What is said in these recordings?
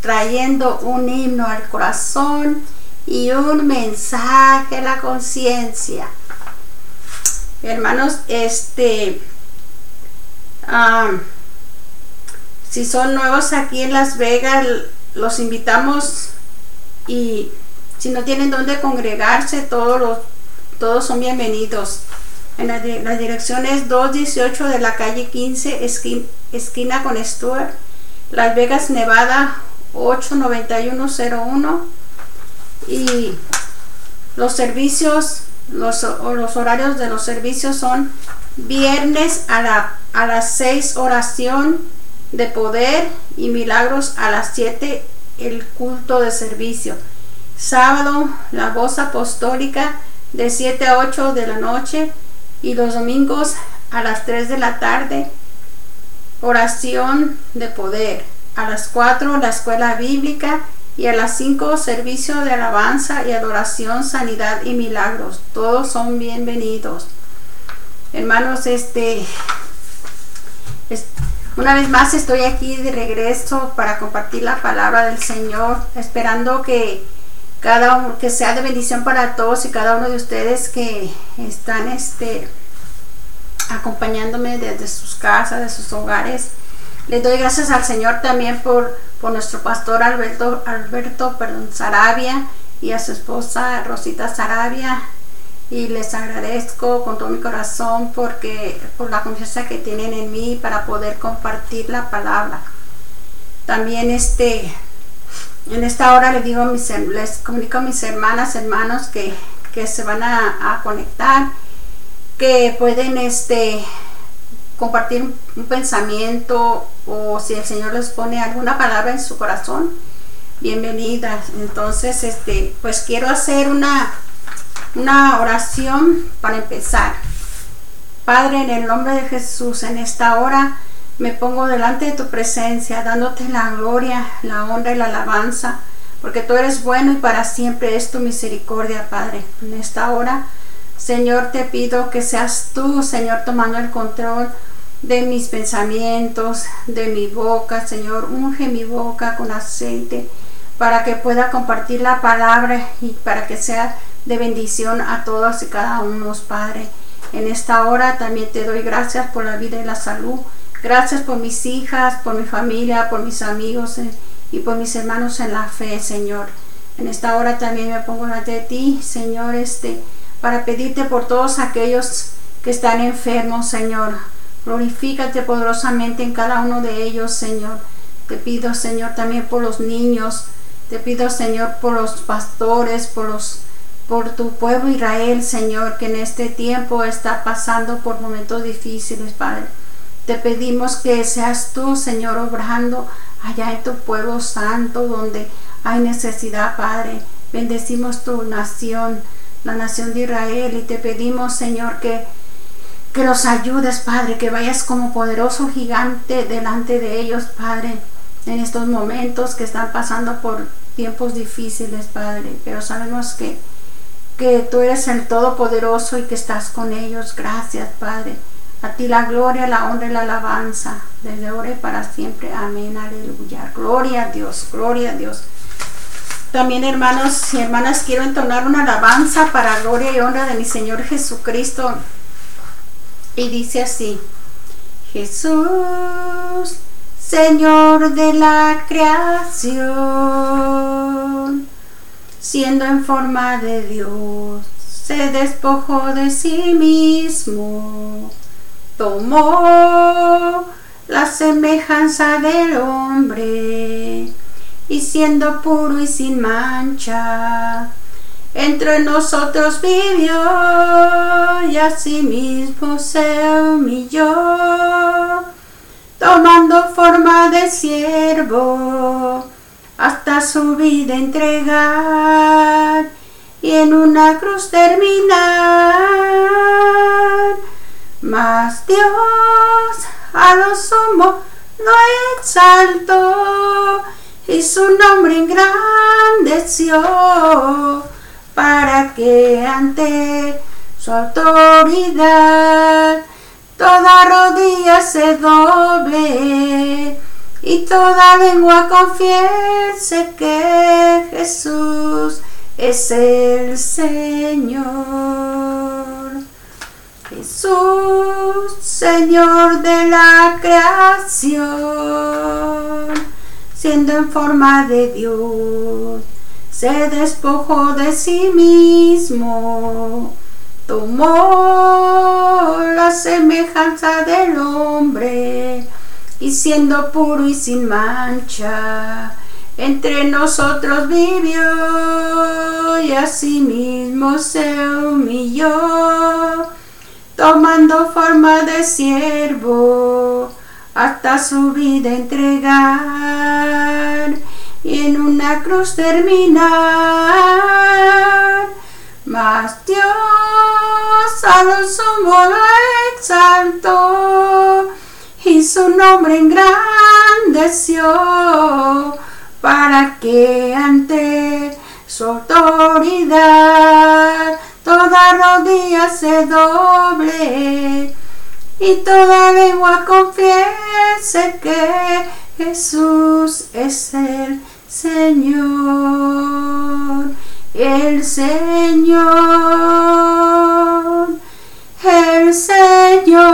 trayendo un himno al corazón y un mensaje a la conciencia. Hermanos, este, si son nuevos aquí en Las Vegas, los invitamos y si no tienen dónde congregarse, todos, los, todos son bienvenidos. En la, dirección es 218 de la calle 15, esquina, con Stuart, Las Vegas, Nevada 89101. Y los servicios, los, los horarios de los servicios son viernes a, la, a las 6 oración de poder y milagros a las 7 el culto de servicio. Sábado la voz apostólica de 7 a 8 de la noche y los domingos a las 3 de la tarde oración de poder. A las 4 la escuela bíblica y a las 5 servicio de alabanza y adoración, sanidad y milagros. Todos son bienvenidos. Hermanos, este, una vez más estoy aquí de regreso para compartir la palabra del Señor, esperando que cada uno, que sea de bendición para todos y cada uno de ustedes que están este, acompañándome desde sus casas, de sus hogares. Les doy gracias al Señor también por, por nuestro pastor Alberto, Alberto perdón, Sarabia y a su esposa Rosita Sarabia. Y les agradezco con todo mi corazón porque por la confianza que tienen en mí para poder compartir la palabra. También este en esta hora les digo les comunico a mis hermanas, hermanos que, se van a, conectar, que pueden este, compartir un, pensamiento o si el Señor les pone alguna palabra en su corazón, bienvenidas. Entonces, este, pues quiero hacer una, una oración para empezar. Padre, en el nombre de Jesús, en esta hora me pongo delante de tu presencia, dándote la gloria, la honra y la alabanza, porque tú eres bueno y para siempre es tu misericordia, Padre. En esta hora, Señor, te pido que seas tú, Señor, tomando el control de mis pensamientos, de mi boca, Señor. Unge mi boca con aceite para que pueda compartir la palabra y para que sea de bendición a todos y cada uno, Padre. En esta hora también te doy gracias por la vida y la salud Gracias por mis hijas, por mi familia, por mis amigos eh, y por mis hermanos en la fe, Señor. En esta hora también me pongo de ti, Señor, este, para pedirte por todos aquellos que están enfermos, Señor. Glorifícate poderosamente en cada uno de ellos, Señor. Te pido, Señor, también por los niños. Te pido, Señor, por los pastores, por los por tu pueblo Israel, Señor, que en este tiempo está pasando por momentos difíciles, Padre. Te pedimos que seas tú, Señor, obrando allá en tu pueblo santo donde hay necesidad, Padre. Bendecimos tu nación, la nación de Israel, y te pedimos, Señor, que, que los ayudes, Padre, que vayas como poderoso gigante delante de ellos, Padre, en estos momentos que están pasando por tiempos difíciles, Padre. Pero sabemos que, que tú eres el Todopoderoso y que estás con ellos. Gracias, Padre. A ti la gloria, la honra y la alabanza, desde ahora y para siempre. Amén, aleluya. Gloria a Dios, gloria a Dios. También hermanos y hermanas, quiero entonar una alabanza para gloria y honra de mi Señor Jesucristo. Y dice así, Jesús, Señor de la creación, siendo en forma de Dios, se despojó de sí mismo tomó la semejanza del hombre y siendo puro y sin mancha, entre nosotros vivió y asimismo se humilló, tomando forma de siervo hasta su vida entregar y en una cruz terminar. Mas Dios a lo sumo lo exaltó y su nombre engrandeció para que ante su autoridad toda rodilla se doble y toda lengua confiese que Jesús es el Señor. Jesús, Señor de la creación, siendo en forma de Dios, se despojó de sí mismo, tomó la semejanza del hombre y siendo puro y sin mancha, entre nosotros vivió y asimismo se humilló, tomando forma de siervo hasta su vida entregar y en una cruz terminar. Mas Dios a lo sumo lo exaltó y su nombre engrandeció para que ante su autoridad toda rodilla se doble y toda lengua confiese que Jesús es el Señor, el Señor, el Señor,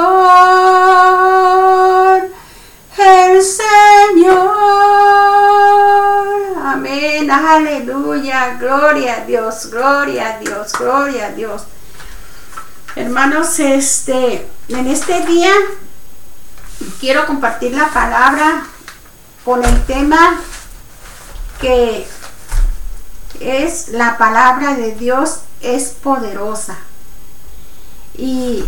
el Señor. Amén, aleluya, gloria a Dios, gloria a Dios, gloria a Dios. Hermanos, este, en este día quiero compartir la palabra con el tema que es la palabra de Dios es poderosa. Y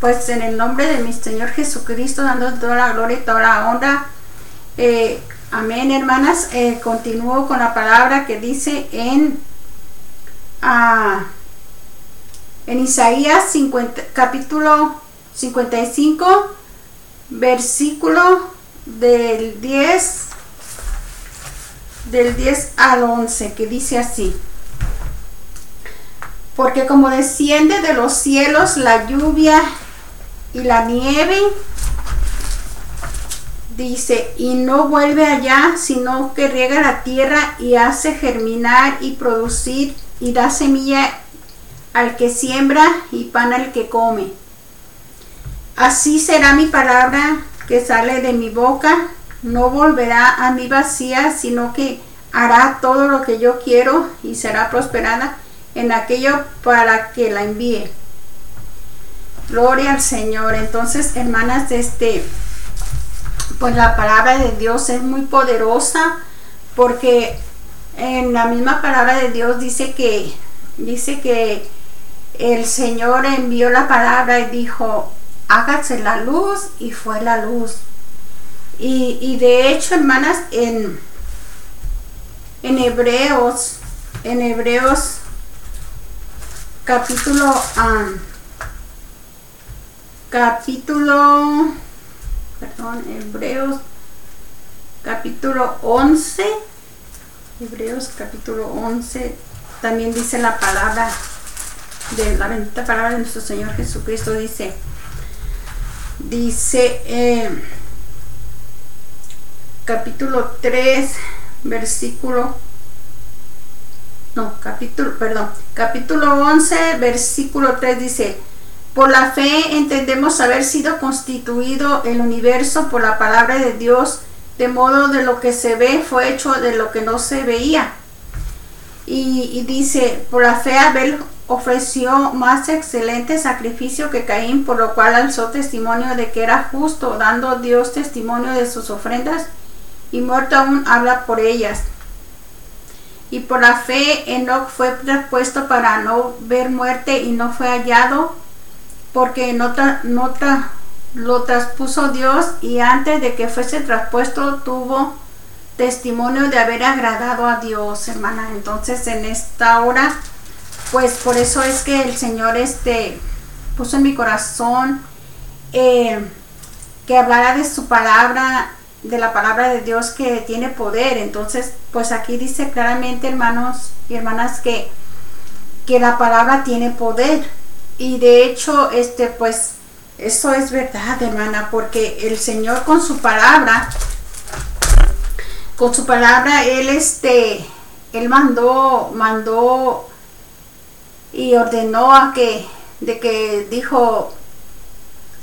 pues en el nombre de mi Señor Jesucristo, dando toda la gloria y toda la honra. Eh, amén, hermanas. Eh, continúo con la palabra que dice en, ah, en Isaías 50, capítulo 55, versículo del 10 del 10 al 11 que dice así. Porque como desciende de los cielos la lluvia y la nieve dice y no vuelve allá sino que riega la tierra y hace germinar y producir y da semilla al que siembra y pan al que come así será mi palabra que sale de mi boca no volverá a mí vacía, sino que hará todo lo que yo quiero y será prosperada en aquello para que la envíe. Gloria al Señor. Entonces, hermanas, este pues la palabra de Dios es muy poderosa porque en la misma palabra de Dios dice que dice que el Señor envió la palabra y dijo, hágase la luz y fue la luz. Y, de hecho, hermanas, en, en Hebreos, en Hebreos capítulo, capítulo, perdón, Hebreos capítulo 11, Hebreos capítulo 11, también dice la palabra de la bendita palabra de nuestro Señor Jesucristo, dice, dice, eh, capítulo 3, versículo no, capítulo, perdón, capítulo 11, versículo 3 dice, por la fe entendemos haber sido constituido el universo por la palabra de Dios, de modo de lo que se ve fue hecho de lo que no se veía. Y, y dice, por la fe Abel ofreció más excelente sacrificio que Caín, por lo cual alzó testimonio de que era justo, dando Dios testimonio de sus ofrendas, y muerto aún habla por ellas. Y por la fe Enoch fue traspuesto para no ver muerte y no fue hallado, porque no, no lo traspuso Dios y antes de que fuese traspuesto tuvo testimonio de haber agradado a Dios, hermana. Entonces en esta hora pues por eso es que el Señor este, puso en mi corazón eh, que hablara de su palabra, de la palabra de Dios que tiene poder. Entonces, pues aquí dice claramente, hermanos y hermanas, que, que la palabra tiene poder. Y de hecho, este, pues, eso es verdad, hermana, porque el Señor con su palabra con su palabra él este él mandó mandó y ordenó a que de que dijo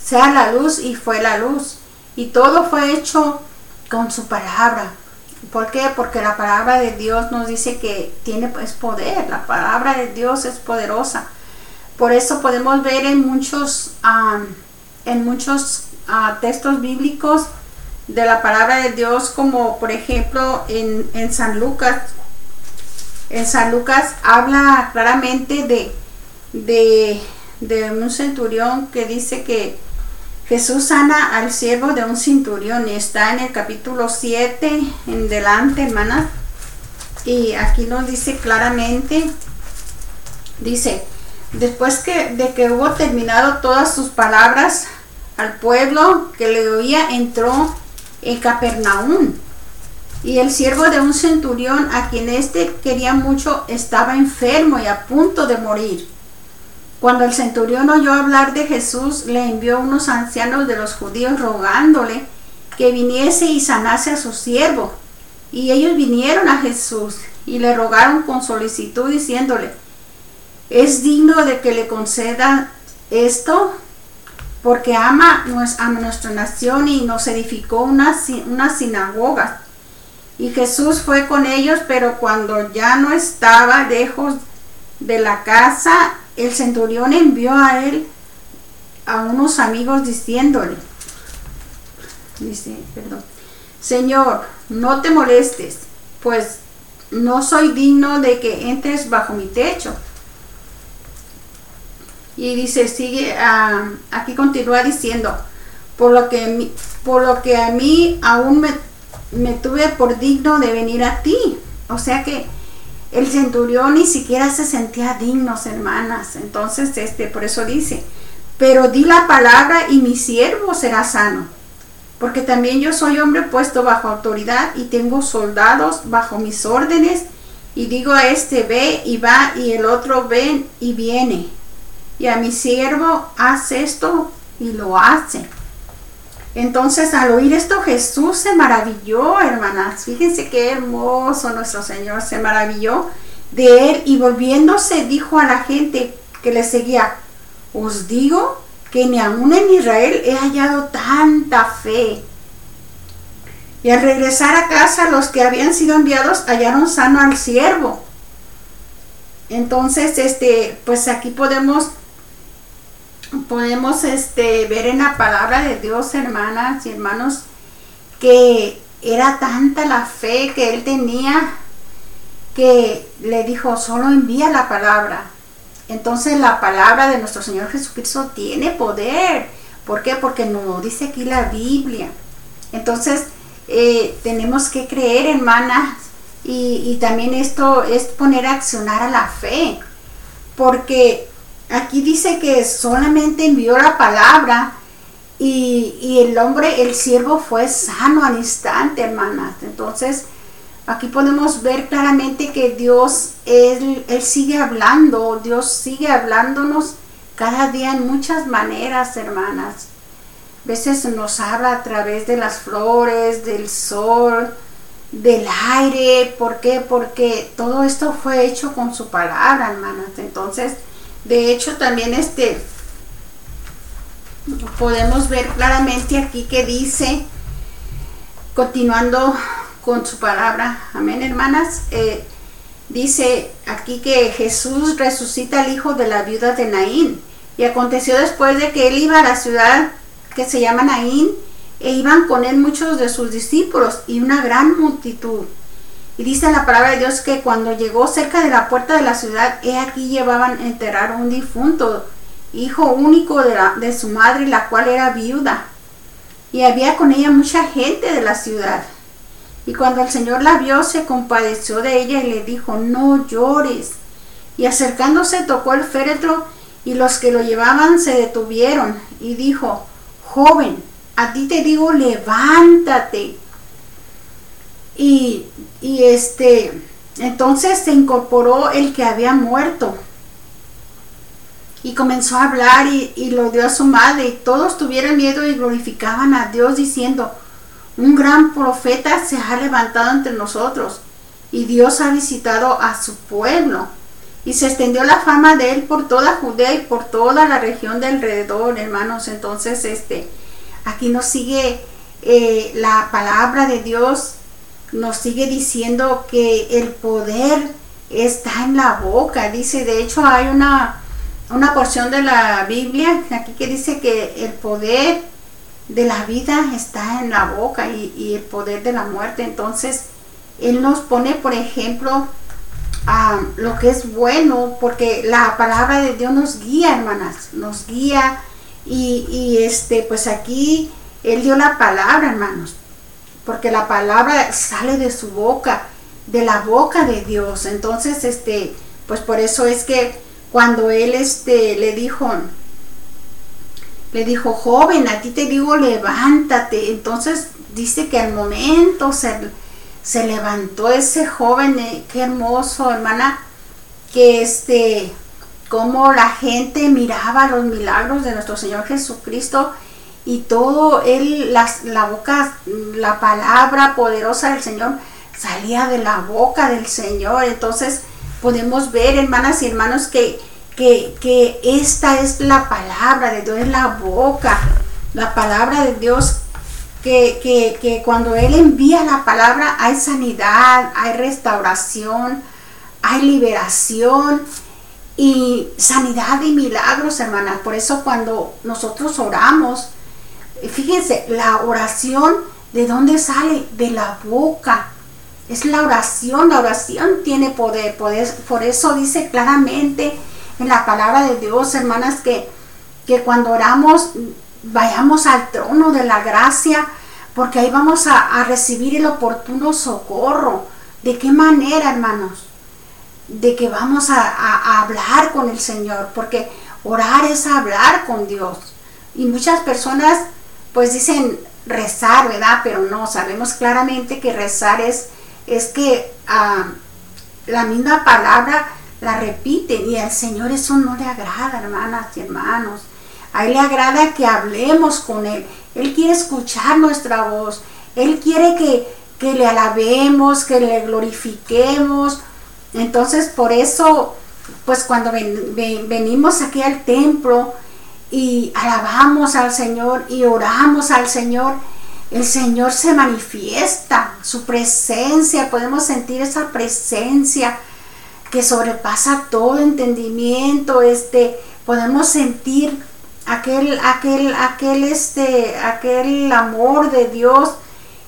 sea la luz y fue la luz y todo fue hecho con su palabra ¿Por qué? Porque la palabra de Dios nos dice que tiene pues, poder, la palabra de Dios es poderosa. Por eso podemos ver en muchos, en muchos ah, textos bíblicos de la palabra de Dios, como por ejemplo en, San Lucas. En San Lucas habla claramente de, de, un centurión que dice que Jesús sana al siervo de un centurión y está en el capítulo 7 en delante, hermanas. Y aquí nos dice claramente, dice, después que, de que hubo terminado todas sus palabras al pueblo que le oía, entró en Capernaum. Y el siervo de un centurión, a quien éste quería mucho, estaba enfermo y a punto de morir. Cuando el centurión oyó hablar de Jesús, le envió unos ancianos de los judíos rogándole que viniese y sanase a su siervo. Y ellos vinieron a Jesús y le rogaron con solicitud diciéndole, es digno de que le conceda esto porque ama a nuestra nación y nos edificó una, una sinagoga. Y Jesús fue con ellos, pero cuando ya no estaba lejos de la casa, el centurión envió a él a unos amigos diciéndole, dice, perdón, Señor, no te molestes, pues no soy digno de que entres bajo mi techo. Y dice, sigue, ah, aquí continúa diciendo, por lo que, por lo que a mí aún me, me tuve por digno de venir a ti. O sea que el centurión ni siquiera se sentía digno, hermanas. Entonces, este, por eso dice, pero di la palabra y mi siervo será sano. Porque también yo soy hombre puesto bajo autoridad y tengo soldados bajo mis órdenes. Y digo a este ve y va y el otro ven y viene. Y a mi siervo hace esto y lo hace. Entonces al oír esto Jesús se maravilló, hermanas. Fíjense qué hermoso nuestro Señor se maravilló de él y volviéndose dijo a la gente que le seguía, os digo que ni aún en Israel he hallado tanta fe. Y al regresar a casa los que habían sido enviados hallaron sano al siervo. Entonces, este, pues aquí podemos podemos este, ver en la palabra de Dios, hermanas y hermanos, que era tanta la fe que él tenía que le dijo, solo envía la palabra. Entonces la palabra de nuestro Señor Jesucristo tiene poder. ¿Por qué? Porque nos dice aquí la Biblia. Entonces eh, tenemos que creer, hermanas, y también esto es poner a accionar a la fe. Porque Aquí dice que solamente envió la palabra y, el hombre, el siervo fue sano al instante, hermanas. Entonces, aquí podemos ver claramente que Dios, él, él sigue hablando, Dios sigue hablándonos cada día en muchas maneras, hermanas. A veces nos habla a través de las flores, del sol, del aire. ¿Por qué? Porque todo esto fue hecho con su palabra, hermanas. Entonces, de hecho, también este podemos ver claramente aquí que dice, continuando con su palabra, amén hermanas, eh, dice aquí que Jesús resucita al hijo de la viuda de Naín. Y aconteció después de que él iba a la ciudad que se llama Naín, e iban con él muchos de sus discípulos y una gran multitud. Y dice la palabra de Dios que cuando llegó cerca de la puerta de la ciudad, he aquí llevaban a enterrar a un difunto, hijo único de, de su madre, la cual era viuda. Y había con ella mucha gente de la ciudad. Y cuando el Señor la vio, se compadeció de ella y le dijo, no llores. Y acercándose tocó el féretro y los que lo llevaban se detuvieron y dijo, joven, a ti te digo, levántate. Y, este, entonces se incorporó el que había muerto y comenzó a hablar y, lo dio a su madre y todos tuvieron miedo y glorificaban a Dios diciendo, un gran profeta se ha levantado entre nosotros y Dios ha visitado a su pueblo. Y se extendió la fama de él por toda Judea y por toda la región de alrededor, hermanos. Entonces, este, aquí nos sigue eh, la palabra de Dios, nos sigue diciendo que el poder está en la boca. Dice, de hecho, hay una, una porción de la Biblia aquí que dice que el poder de la vida está en la boca y, el poder de la muerte. Entonces, Él nos pone, por ejemplo, lo que es bueno, porque la palabra de Dios nos guía, hermanas, nos guía y, y, este, pues aquí Él dio la palabra, hermanos, porque la palabra sale de su boca, de la boca de Dios. Entonces, este, pues por eso es que cuando Él este, le dijo, le dijo, joven, a ti te digo, levántate. Entonces dice que al momento se se levantó ese joven, eh, qué hermoso, hermana, que este, como la gente miraba los milagros de nuestro Señor Jesucristo y todo él, la boca, la palabra poderosa del Señor salía de la boca del Señor. Entonces podemos ver, hermanas y hermanos, que, que, que esta es la palabra de Dios, es la boca, la palabra de Dios que, cuando Él envía la palabra hay sanidad, hay restauración, hay liberación y sanidad y milagros, hermanas. Por eso cuando nosotros oramos, fíjense, la oración, ¿de dónde sale? De la boca. Es la oración, la oración tiene poder. Por eso dice claramente en la palabra de Dios, hermanas, que, que cuando oramos vayamos al trono de la gracia, porque ahí vamos a, recibir el oportuno socorro. ¿De qué manera, hermanos? De que vamos a, hablar con el Señor, porque orar es hablar con Dios. Y muchas personas pues dicen rezar, ¿verdad? Pero no, sabemos claramente que rezar es, es que ah, la misma palabra la repiten y al Señor eso no le agrada, hermanas y hermanos. A Él le agrada que hablemos con Él. Él quiere escuchar nuestra voz. Él quiere que, que le alabemos, que le glorifiquemos. Entonces, por eso, pues cuando venimos aquí al templo y alabamos al Señor y oramos al Señor, el Señor se manifiesta, su presencia, podemos sentir esa presencia que sobrepasa todo entendimiento, este, podemos sentir aquel, aquel, aquel, este, aquel amor de Dios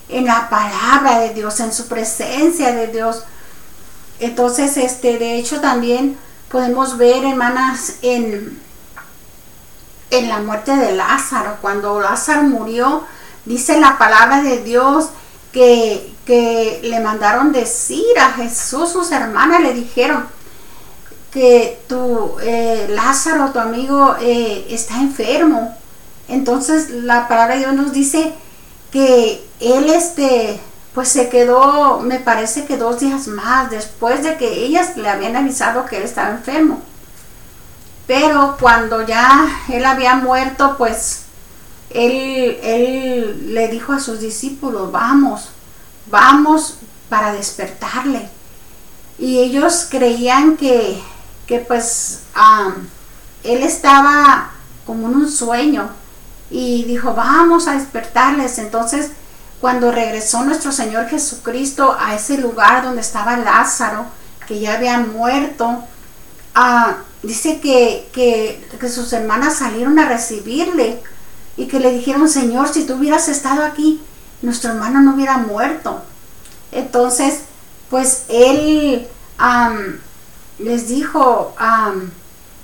en la palabra de Dios, en su presencia de Dios. Entonces, este, de hecho, también podemos ver, hermanas, en, en la muerte de Lázaro, cuando Lázaro murió, dice la palabra de Dios que, que le mandaron decir a Jesús, sus hermanas le dijeron, que tu eh, Lázaro, tu amigo, eh, está enfermo. Entonces la palabra de Dios nos dice que él este, pues se quedó, me parece que dos días más después de que ellas le habían avisado que él estaba enfermo. Pero cuando ya él había muerto, pues él, él le dijo a sus discípulos, vamos, vamos para despertarle. Y ellos creían que que pues él estaba como en un sueño y dijo, vamos a despertarles. Entonces, cuando regresó nuestro Señor Jesucristo a ese lugar donde estaba Lázaro, que ya había muerto, ah, dice que, que, sus hermanas salieron a recibirle y que le dijeron, Señor, si tú hubieras estado aquí, nuestro hermano no hubiera muerto. Entonces, pues él les dijo,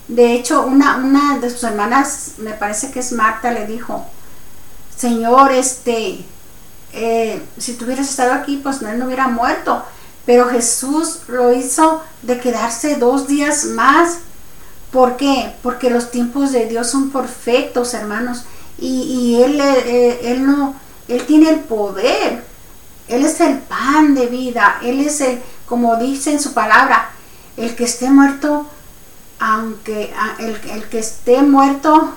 de hecho, una, una de sus hermanas, me parece que es Marta, le dijo, Señor, este, eh, si tú hubieras estado aquí, pues él no hubiera muerto. Pero Jesús lo hizo de quedarse dos días más. ¿Por qué? Porque los tiempos de Dios son perfectos, hermanos. Y, él, eh, él no, Él tiene el poder. Él es el pan de vida. Él es el, como dice en su palabra, el que esté muerto, aunque el, que esté muerto,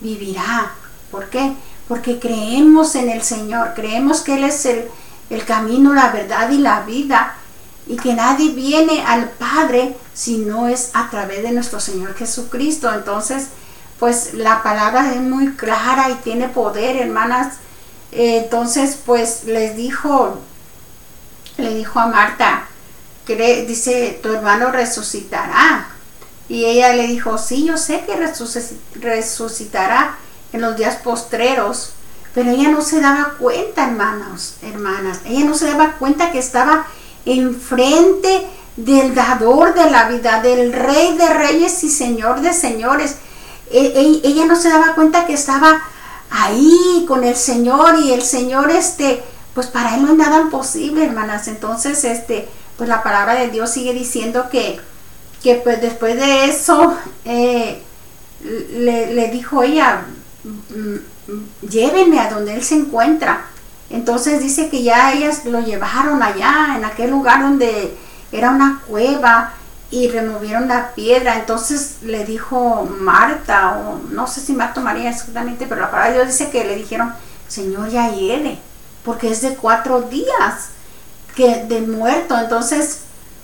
vivirá. ¿Por qué? porque creemos en el Señor, creemos que Él es el, el camino, la verdad y la vida, y que nadie viene al Padre si no es a través de nuestro Señor Jesucristo. Entonces, pues la palabra es muy clara y tiene poder, hermanas. Eh, entonces, pues les dijo, le dijo a Marta, que dice, tu hermano resucitará. Y ella le dijo, sí, yo sé que resucitará en los días postreros. Pero ella no se daba cuenta, hermanos, hermanas. Ella no se daba cuenta que estaba enfrente del dador de la vida, del rey de reyes y señor de señores. E, e, ella no se daba cuenta que estaba ahí con el Señor y el Señor, este, pues para él no es nada imposible, hermanas. Entonces, este, pues la palabra de Dios sigue diciendo que, que pues después de eso, eh, le, le dijo ella, mm, llévenme a donde él se encuentra. Entonces dice que ya ellas lo llevaron allá, en aquel lugar donde era una cueva y removieron la piedra. Entonces le dijo Marta, o no sé si Marta María exactamente, pero la palabra de Dios dice que le dijeron, Señor, ya hiere, porque es de cuatro días que de muerto. Entonces,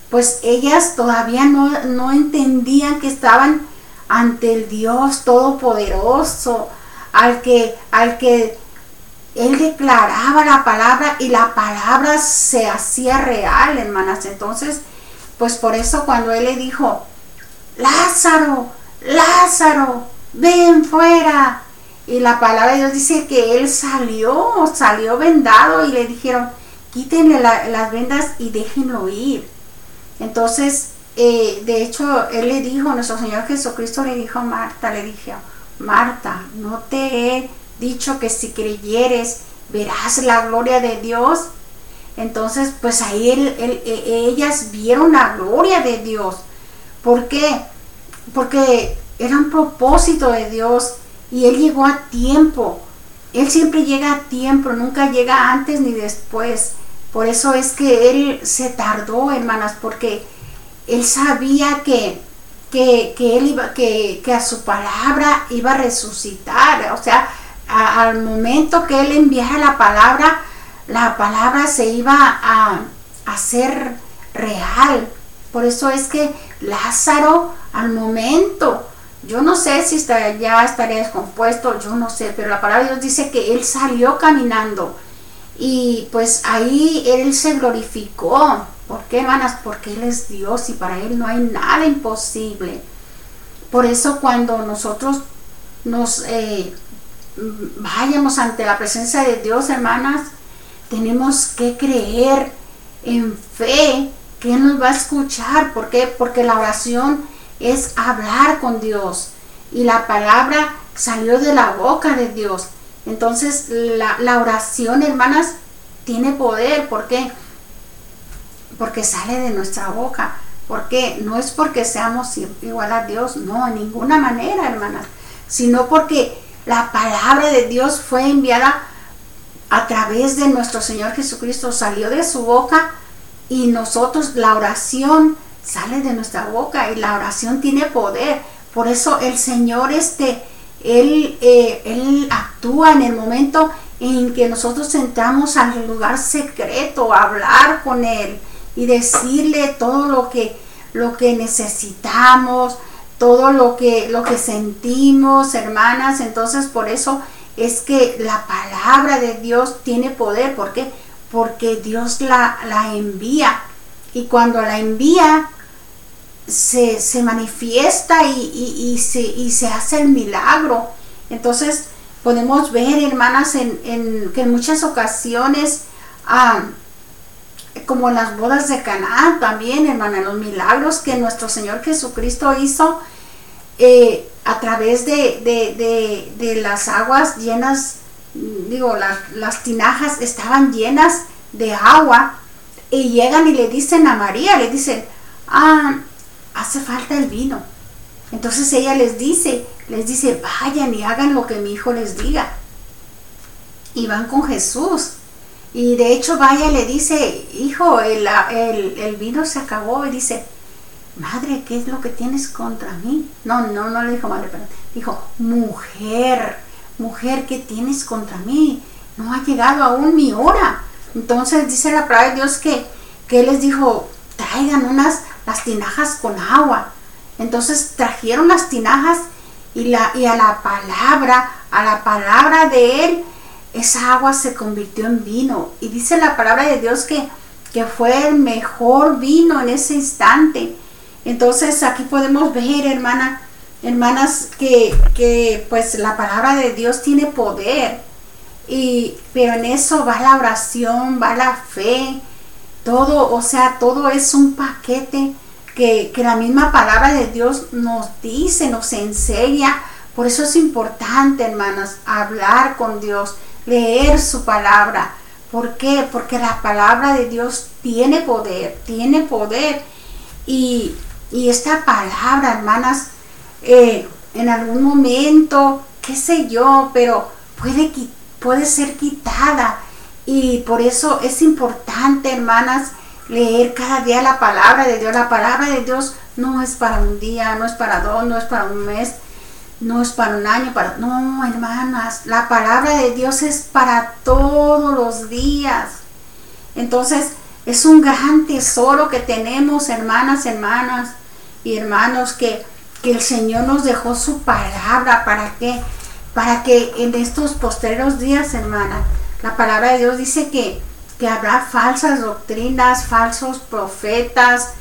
pues ellas todavía no, no entendían que estaban ante el Dios Todopoderoso, al que, al que él declaraba la palabra y la palabra se hacía real, hermanas. Entonces, pues por eso cuando él le dijo, Lázaro, Lázaro, ven fuera. Y la palabra de Dios dice que él salió, salió vendado y le dijeron, quítenle las vendas y déjenlo ir. Entonces, eh, de hecho, él le dijo, nuestro Señor Jesucristo le dijo a Marta, le dijo, Marta, no te he dicho que si creyeres verás la gloria de Dios. Entonces, pues ahí e, ellas vieron la gloria de Dios. ¿Por qué? Porque era un propósito de Dios y Él llegó a tiempo. Él siempre llega a tiempo, nunca llega antes ni después. Por eso es que Él se tardó, hermanas, porque Él sabía que, que, él iba, que, que a su palabra iba a resucitar. O sea, al momento que él enviara la palabra, la palabra se iba a hacer real. Por eso es que Lázaro al momento, yo no sé si ya estaría descompuesto, yo no sé, pero la palabra de Dios dice que él salió caminando y pues ahí él se glorificó. ¿Por qué, hermanas? Porque él es Dios y para él no hay nada imposible. Por eso cuando nosotros nos eh, vayamos ante la presencia de Dios, hermanas, tenemos que creer en fe que nos va a escuchar. ¿Por qué? Porque la oración es hablar con Dios y la palabra salió de la boca de Dios. Entonces la, oración, hermanas, tiene poder. ¿Por qué? Porque sale de nuestra boca. ¿Por qué? No es porque seamos igual a Dios, no, en ninguna manera, hermanas, sino porque la palabra de Dios fue enviada a través de nuestro Señor Jesucristo, salió de su boca y nosotros la oración sale de nuestra boca y la oración tiene poder. Por eso el Señor este, Él, eh, él actúa en el momento en que nosotros entramos al lugar secreto a hablar con Él y decirle todo lo que, lo que necesitamos, todo lo que, lo que sentimos, hermanas. Entonces, por eso es que la palabra de Dios tiene poder. ¿Por qué? Porque Dios la, la envía. Y cuando la envía, se, manifiesta y, se, y, se, hace el milagro. Entonces, podemos ver, hermanas, en, que en muchas ocasiones, ah, como en las bodas de Caná también, hermana, los milagros que nuestro Señor Jesucristo hizo eh, a través de, las aguas llenas, digo, las, tinajas estaban llenas de agua y llegan y le dicen a María, le dicen, ah, hace falta el vino. Entonces ella les dice, les dice, vayan y hagan lo que mi hijo les diga. Y van con Jesús. Y de hecho vaya le dice, hijo, el, el, vino se acabó. Y dice, madre, ¿qué es lo que tienes contra mí? No, no, no le dijo madre, pero dijo, mujer, mujer, ¿qué tienes contra mí? No ha llegado aún mi hora. Entonces dice la palabra de Dios que, que les dijo, traigan unas las tinajas con agua. Entonces trajeron las tinajas y, la, y a la palabra, a la palabra de Él, esa agua se convirtió en vino. Y dice la palabra de Dios que, que fue el mejor vino en ese instante. Entonces aquí podemos ver, hermana, hermanas, que, que pues la palabra de Dios tiene poder. Y, pero en eso va la oración, va la fe, todo, o sea, todo es un paquete que, que, la misma palabra de Dios nos dice, nos enseña. Por eso es importante, hermanas, hablar con Dios, leer su palabra. ¿Por qué? Porque la palabra de Dios tiene poder, tiene poder. Y, y esta palabra, hermanas, eh, en algún momento, qué sé yo, pero puede, puede ser quitada. Y por eso es importante, hermanas, leer cada día la palabra de Dios. La palabra de Dios no es para un día, no es para dos, no es para un mes, no es para un año, para... No, hermanas, la palabra de Dios es para todos los días. Entonces, es un gran tesoro que tenemos, hermanas, hermanas y hermanos, que que el Señor nos dejó su palabra. ¿Para qué? Para que en estos posteros días, hermana, la palabra de Dios dice que, que habrá falsas doctrinas, falsos profetas.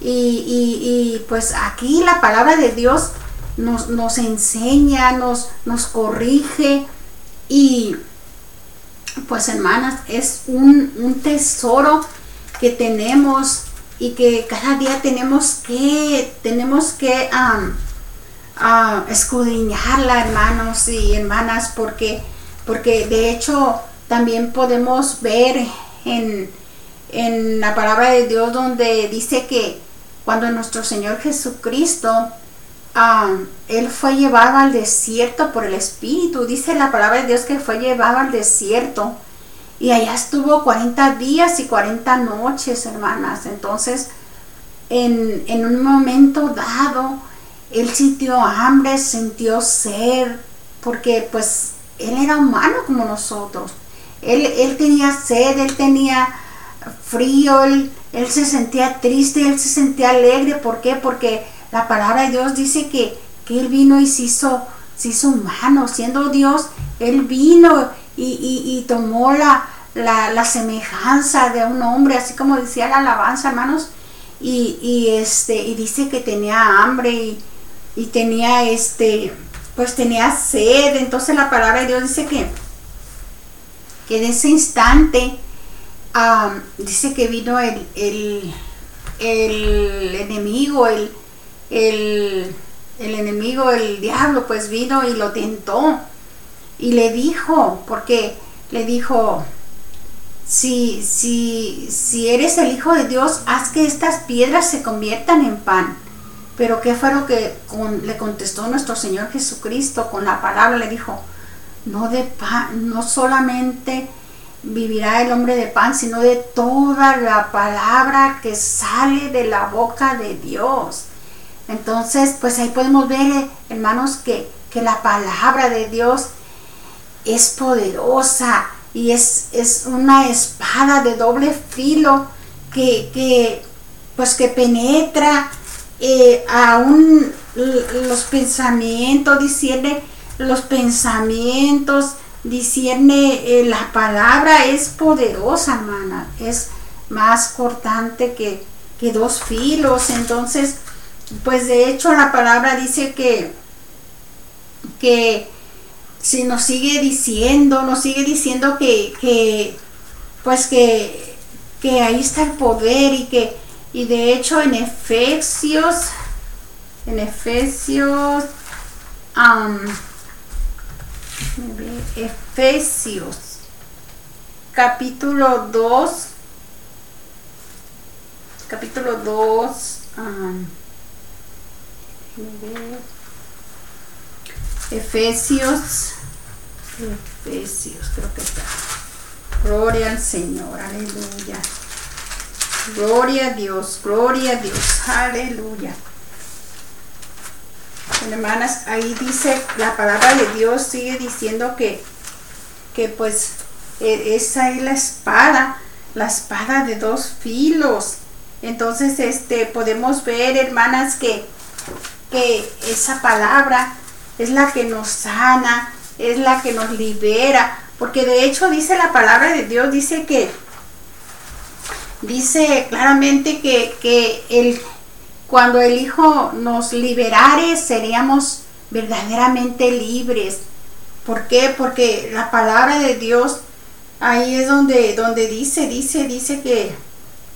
Y, pues aquí la palabra de Dios nos, nos enseña, nos, nos corrige. Y pues hermanas, es un, un tesoro que tenemos y que cada día tenemos que, tenemos que escudriñarla, hermanos y hermanas, porque, porque de hecho también podemos ver en, en la palabra de Dios donde dice que cuando nuestro Señor Jesucristo él fue llevado al desierto por el Espíritu. Dice la palabra de Dios que fue llevado al desierto. Y allá estuvo 40 días y 40 noches, hermanas. Entonces, en, un momento dado, él sintió hambre, sintió sed, porque pues él era humano como nosotros. Él, él tenía sed, él tenía frío, él, él, se sentía triste, él se sentía alegre. ¿Por qué? Porque la palabra de Dios dice que, que él vino y se hizo, hizo humano. Siendo Dios, él vino y, tomó la, la, semejanza de un hombre, así como decía la alabanza, hermanos, y, este, y dice que tenía hambre y, tenía este, pues tenía sed, entonces la palabra de Dios dice que, que en ese instante, dice que vino el, el, el enemigo, el, el, el enemigo, el diablo, pues vino y lo tentó y le dijo, porque le dijo, si, si, si eres el Hijo de Dios, haz que estas piedras se conviertan en pan. Pero ¿qué fue lo que le contestó nuestro Señor Jesucristo con la palabra? Le dijo, no de pan, no solamente vivirá el hombre de pan, sino de toda la palabra que sale de la boca de Dios. Entonces, pues ahí podemos ver, hermanos, que, que la palabra de Dios es poderosa y es, es una espada de doble filo que, que pues que penetra eh, aún los pensamientos, discierne los pensamientos, discierne eh, la palabra, es poderosa, hermana, es más cortante que, que dos filos. Entonces, pues de hecho la palabra dice que, que si nos sigue diciendo, nos sigue diciendo que, pues que, que ahí está el poder y que, y de hecho en Efesios, en Efesios, Efesios, capítulo 2, capítulo 2, Efesios, Efesios, creo que está. Gloria al Señor, aleluya. Gloria a Dios, gloria a Dios, aleluya. hermanas, ahí dice, la palabra de Dios sigue diciendo que, que pues e, esa es la espada, la espada de dos filos. Entonces, este, podemos ver, hermanas, que, que esa palabra es la que nos sana, es la que nos libera, porque de hecho dice la palabra de Dios, dice que, dice claramente que, que el, cuando el Hijo nos liberare, seríamos verdaderamente libres. ¿Por qué? Porque la palabra de Dios ahí es donde, donde dice, dice, dice que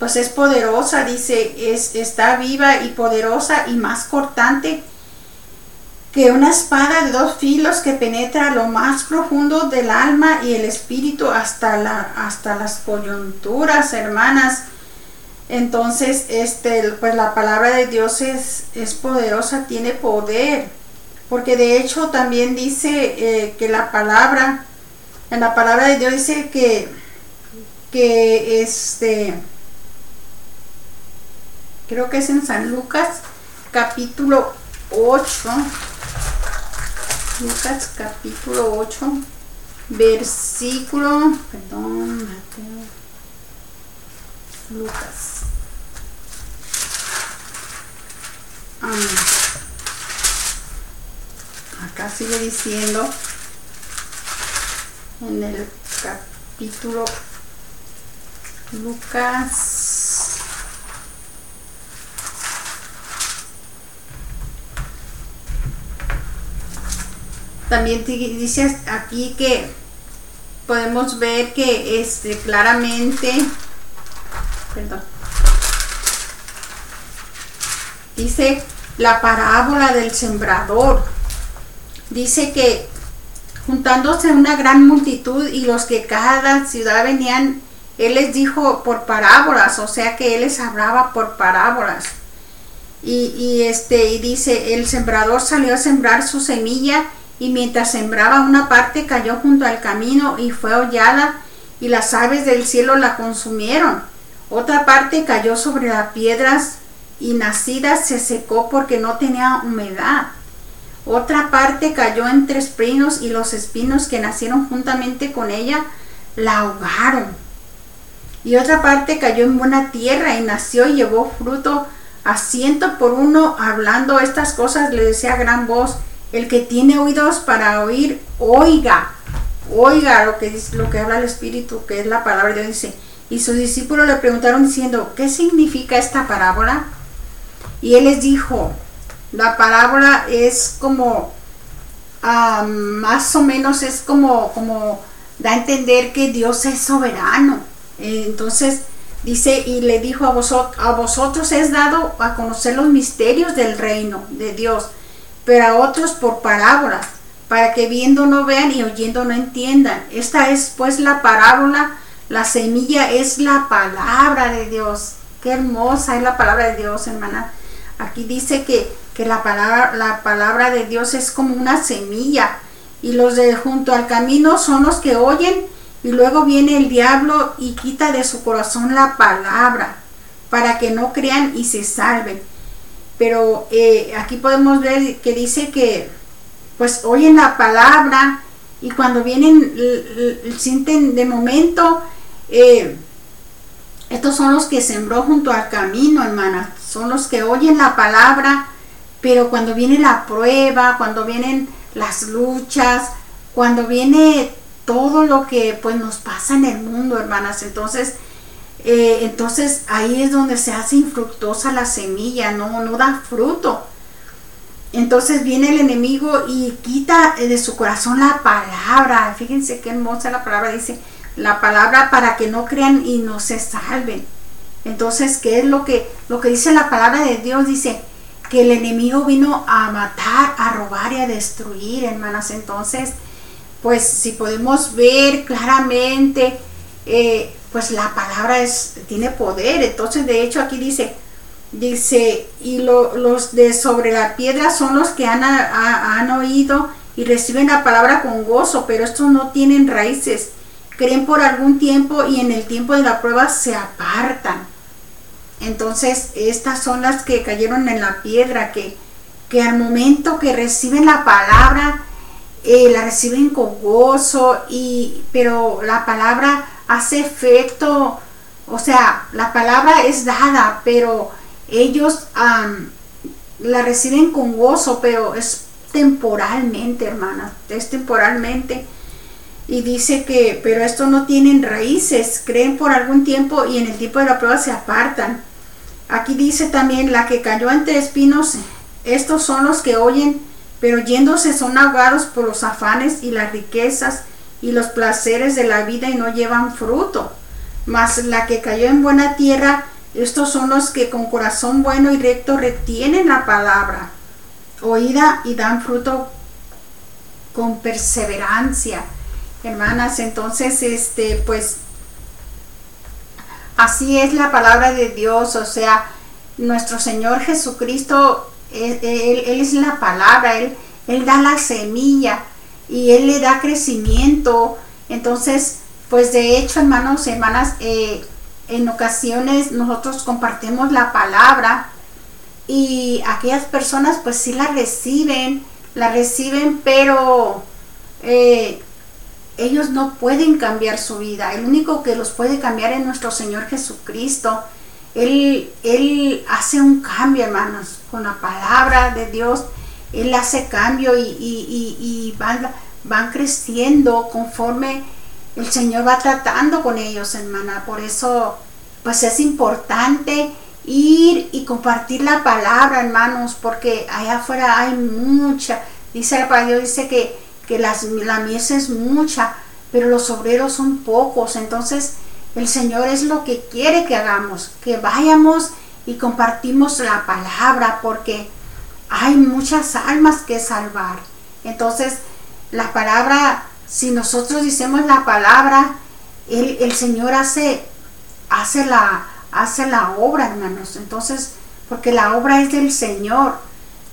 pues es poderosa, dice, es, está viva y poderosa y más cortante que una espada de dos filos que penetra lo más profundo del alma y el espíritu hasta, la, hasta las coyunturas, hermanas. Entonces, este, pues la palabra de Dios es, es poderosa, tiene poder. Porque de hecho también dice eh, que la palabra, en la palabra de Dios dice que, que este, creo que es en San Lucas, capítulo 8, Lucas capítulo 8, versículo, perdón, Mateo, Lucas. acá sigue diciendo en el capítulo Lucas También dice aquí que podemos ver que este claramente, perdón, dice la parábola del sembrador. Dice que juntándose una gran multitud y los que cada ciudad venían, él les dijo por parábolas, o sea que él les hablaba por parábolas. Y, y este, y dice, el sembrador salió a sembrar su semilla y mientras sembraba una parte cayó junto al camino y fue hollada y las aves del cielo la consumieron. Otra parte cayó sobre las piedras y nacida se secó porque no tenía humedad. Otra parte cayó entre espinos y los espinos que nacieron juntamente con ella la ahogaron. Y otra parte cayó en buena tierra y nació y llevó fruto a ciento por uno. Hablando estas cosas le decía gran voz, el que tiene oídos para oír, oiga, oiga lo que, dice, lo que habla el Espíritu, que es la palabra de Dios. Dice, y sus discípulos le preguntaron diciendo, ¿qué significa esta parábola? Y él les dijo, la parábola es como, ah, más o menos es como, como da a entender que Dios es soberano. Entonces dice, y le dijo a vosotros, a vosotros es dado a conocer los misterios del reino de Dios pero a otros por parábolas, para que viendo no vean y oyendo no entiendan. Esta es pues la parábola, la semilla es la palabra de Dios. Qué hermosa es la palabra de Dios, hermana. Aquí dice que, que la, palabra, la palabra de Dios es como una semilla y los de junto al camino son los que oyen y luego viene el diablo y quita de su corazón la palabra para que no crean y se salven pero eh, aquí podemos ver que dice que pues oyen la palabra y cuando vienen sienten de momento eh, estos son los que sembró junto al camino hermana. Son los que oyen la palabra pero cuando viene la prueba cuando vienen las luchas cuando viene todo lo que pues nos pasa en el mundo hermanas. Entonces eh, entonces ahí es donde se hace infructuosa la semilla, no, no da fruto. Entonces viene el enemigo y quita de su corazón la palabra. Fíjense qué hermosa la palabra dice, la palabra para que no crean y no se salven. Entonces, ¿qué es lo que, lo que dice la palabra de Dios? Dice que el enemigo vino a matar, a robar y a destruir, hermanas. Entonces, pues si podemos ver claramente, eh, pues la palabra es, tiene poder. Entonces, de hecho, aquí dice, dice, y los de sobre la piedra son los que han, han oído y reciben la palabra con gozo, pero estos no tienen raíces. Creen por algún tiempo y en el tiempo de la prueba se apartan. Entonces, estas son las que cayeron en la piedra, que, que al momento que reciben la palabra, eh, la reciben con gozo, y, pero la palabra hace efecto, o sea, la palabra es dada, pero ellos la reciben con gozo, pero es temporalmente, hermana, es temporalmente. Y dice que, pero esto no tienen raíces, creen por algún tiempo y en el tiempo de la prueba se apartan. Aquí dice también la que cayó entre espinos, estos son los que oyen, pero yéndose son ahogados por los afanes y las riquezas y los placeres de la vida y no llevan fruto. Mas la que cayó en buena tierra, estos son los que con corazón bueno y recto retienen la palabra, oída y dan fruto con perseverancia. Hermanas, entonces, este, pues, así es la palabra de Dios, o sea, nuestro Señor Jesucristo, Él, es la palabra, él da la semilla y Él le da crecimiento. Entonces, pues de hecho, hermanos, hermanas, eh, en ocasiones nosotros compartimos la palabra y aquellas personas pues sí la reciben, la reciben, pero eh, ellos no pueden cambiar su vida. El único que los puede cambiar es nuestro Señor Jesucristo. Él, él hace un cambio, hermanos, con la palabra de Dios. Él hace cambio y, y van, van creciendo conforme el Señor va tratando con ellos, hermana. Por eso, pues es importante ir y compartir la palabra, hermanos, porque allá afuera hay mucha. Dice el Padre dice que, que las, la mies es mucha, pero los obreros son pocos. Entonces, el Señor es lo que quiere que hagamos, que vayamos y compartimos la palabra, porque hay muchas almas que salvar. Entonces, la palabra si nosotros decimos la palabra, el, Señor hace, hace, la, hace la obra, hermanos. Entonces, porque la obra es del Señor,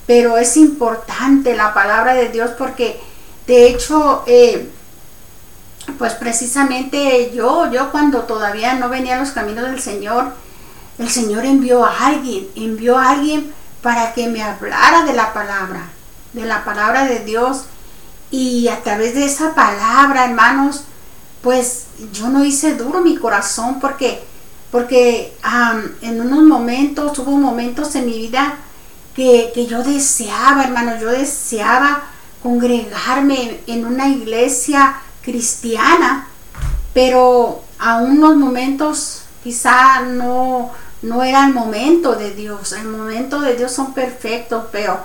pero es importante la palabra de Dios porque, de hecho, eh, pues precisamente yo, yo cuando todavía no venía a los caminos del Señor, el Señor envió a alguien, envió a alguien para que me hablara de la palabra, de la palabra de Dios. Y a través de esa palabra, hermanos, pues yo no hice duro mi corazón porque, porque en unos momentos, hubo momentos en mi vida que, yo deseaba, hermanos, yo deseaba congregarme en una iglesia cristiana, pero a unos momentos quizá no, no era el momento de Dios. El momento de Dios son perfectos, pero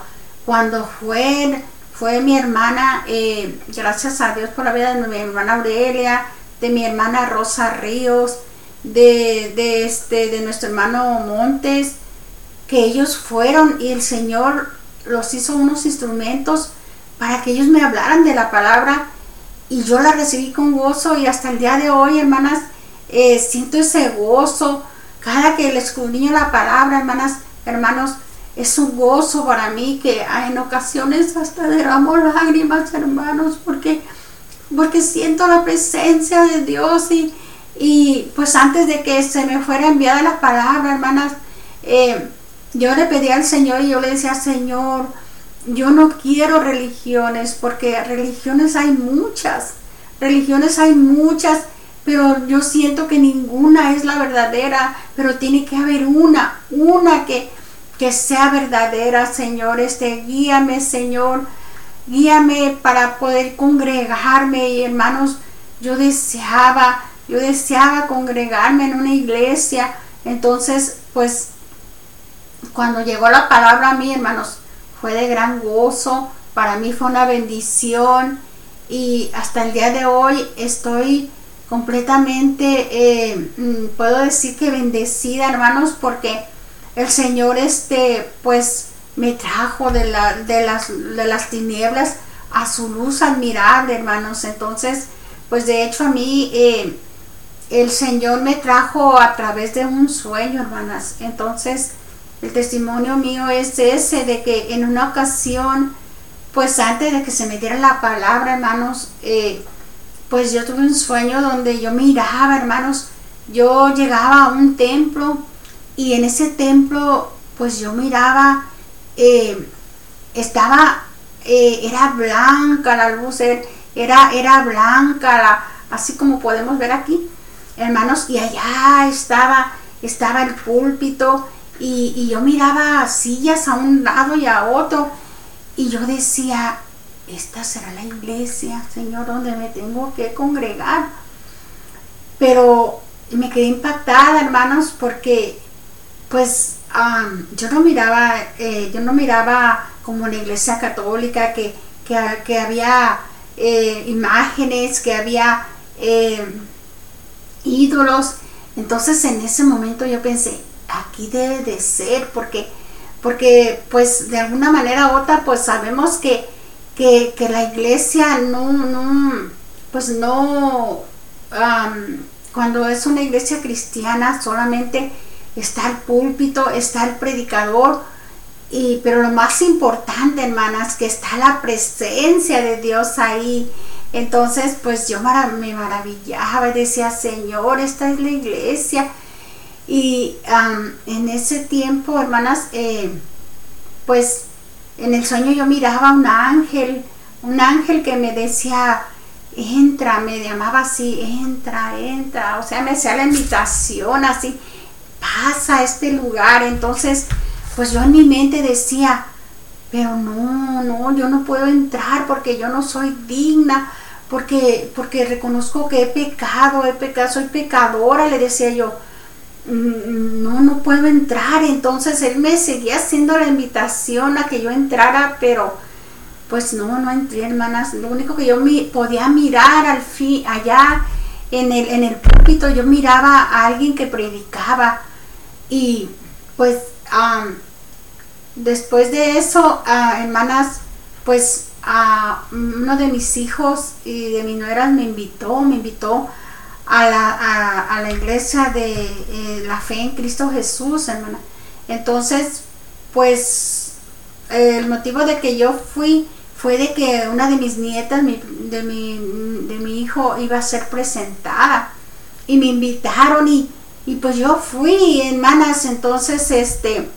cuando fue fue mi hermana, eh, gracias a Dios por la vida de mi hermana Aurelia, de mi hermana Rosa Ríos, de, de, este, de nuestro hermano Montes, que ellos fueron y el Señor los hizo unos instrumentos para que ellos me hablaran de la palabra y yo la recibí con gozo y hasta el día de hoy, hermanas, eh, siento ese gozo cada que les escudriño la palabra, hermanas, hermanos, es un gozo para mí que en ocasiones hasta derramo lágrimas, hermanos, porque, porque siento la presencia de Dios y, y pues antes de que se me fuera enviada la palabra, hermanas, eh, yo le pedí al Señor y yo le decía, Señor, yo no quiero religiones, porque religiones hay muchas, religiones hay muchas, pero yo siento que ninguna es la verdadera, pero tiene que haber una, una que que sea verdadera, Señor. Este, guíame, Señor. Guíame para poder congregarme. Y hermanos, yo deseaba, yo deseaba congregarme en una iglesia. Entonces, pues, cuando llegó la palabra a mí, hermanos, fue de gran gozo. Para mí fue una bendición. Y hasta el día de hoy estoy completamente, eh, mm, puedo decir que bendecida, hermanos, porque el Señor este pues me trajo de, la, de, las, de las tinieblas a su luz admirable, hermanos. Entonces, pues de hecho a mí eh, el Señor me trajo a través de un sueño, hermanas. Entonces, el testimonio mío es ese, de que en una ocasión, pues antes de que se me diera la palabra, hermanos, eh, pues yo tuve un sueño donde yo miraba, hermanos, yo llegaba a un templo y en ese templo, pues yo miraba, eh, estaba, eh, era blanca la luz, er, era, era blanca, así como podemos ver aquí, hermanos, y allá estaba, estaba el púlpito, y, y yo miraba sillas a un lado y a otro, y yo decía, esta será la iglesia, Señor, donde me tengo que congregar. Pero me quedé impactada, hermanos, porque pues yo no miraba, eh, yo no miraba como una iglesia católica que, que, había eh, imágenes, que había eh, ídolos. Entonces en ese momento yo pensé, aquí debe de ser, porque, porque pues de alguna manera u otra pues sabemos que, que, la iglesia no, no, pues no, cuando es una iglesia cristiana solamente está el púlpito, está el predicador, y, pero lo más importante, hermanas, que está la presencia de Dios ahí. Entonces, pues yo me maravillaba y decía, Señor, esta es la iglesia. Y en ese tiempo, hermanas, eh, pues en el sueño yo miraba un ángel, un ángel que me decía, entra, me llamaba así, entra, entra, o sea, me hacía la invitación así, pasa a este lugar. Entonces, pues yo en mi mente decía, pero no, no, yo no puedo entrar porque yo no soy digna, porque, porque reconozco que he pecado, he pecado, soy pecadora, le decía yo, no, no puedo entrar. Entonces él me seguía haciendo la invitación a que yo entrara, pero pues no, no entré, hermanas. Lo único que yo podía mirar al fin, allá en el, en el púlpito, yo miraba a alguien que predicaba y pues después de eso, hermanas, pues a uno de mis hijos y de mi nueras me invitó, me invitó a la, a, la iglesia de eh, la fe en Cristo Jesús, hermana. Entonces, pues el motivo de que yo fui fue de que una de mis nietas de, mi, de mi hijo iba a ser presentada y me invitaron y y pues yo fui, hermanas, entonces, este,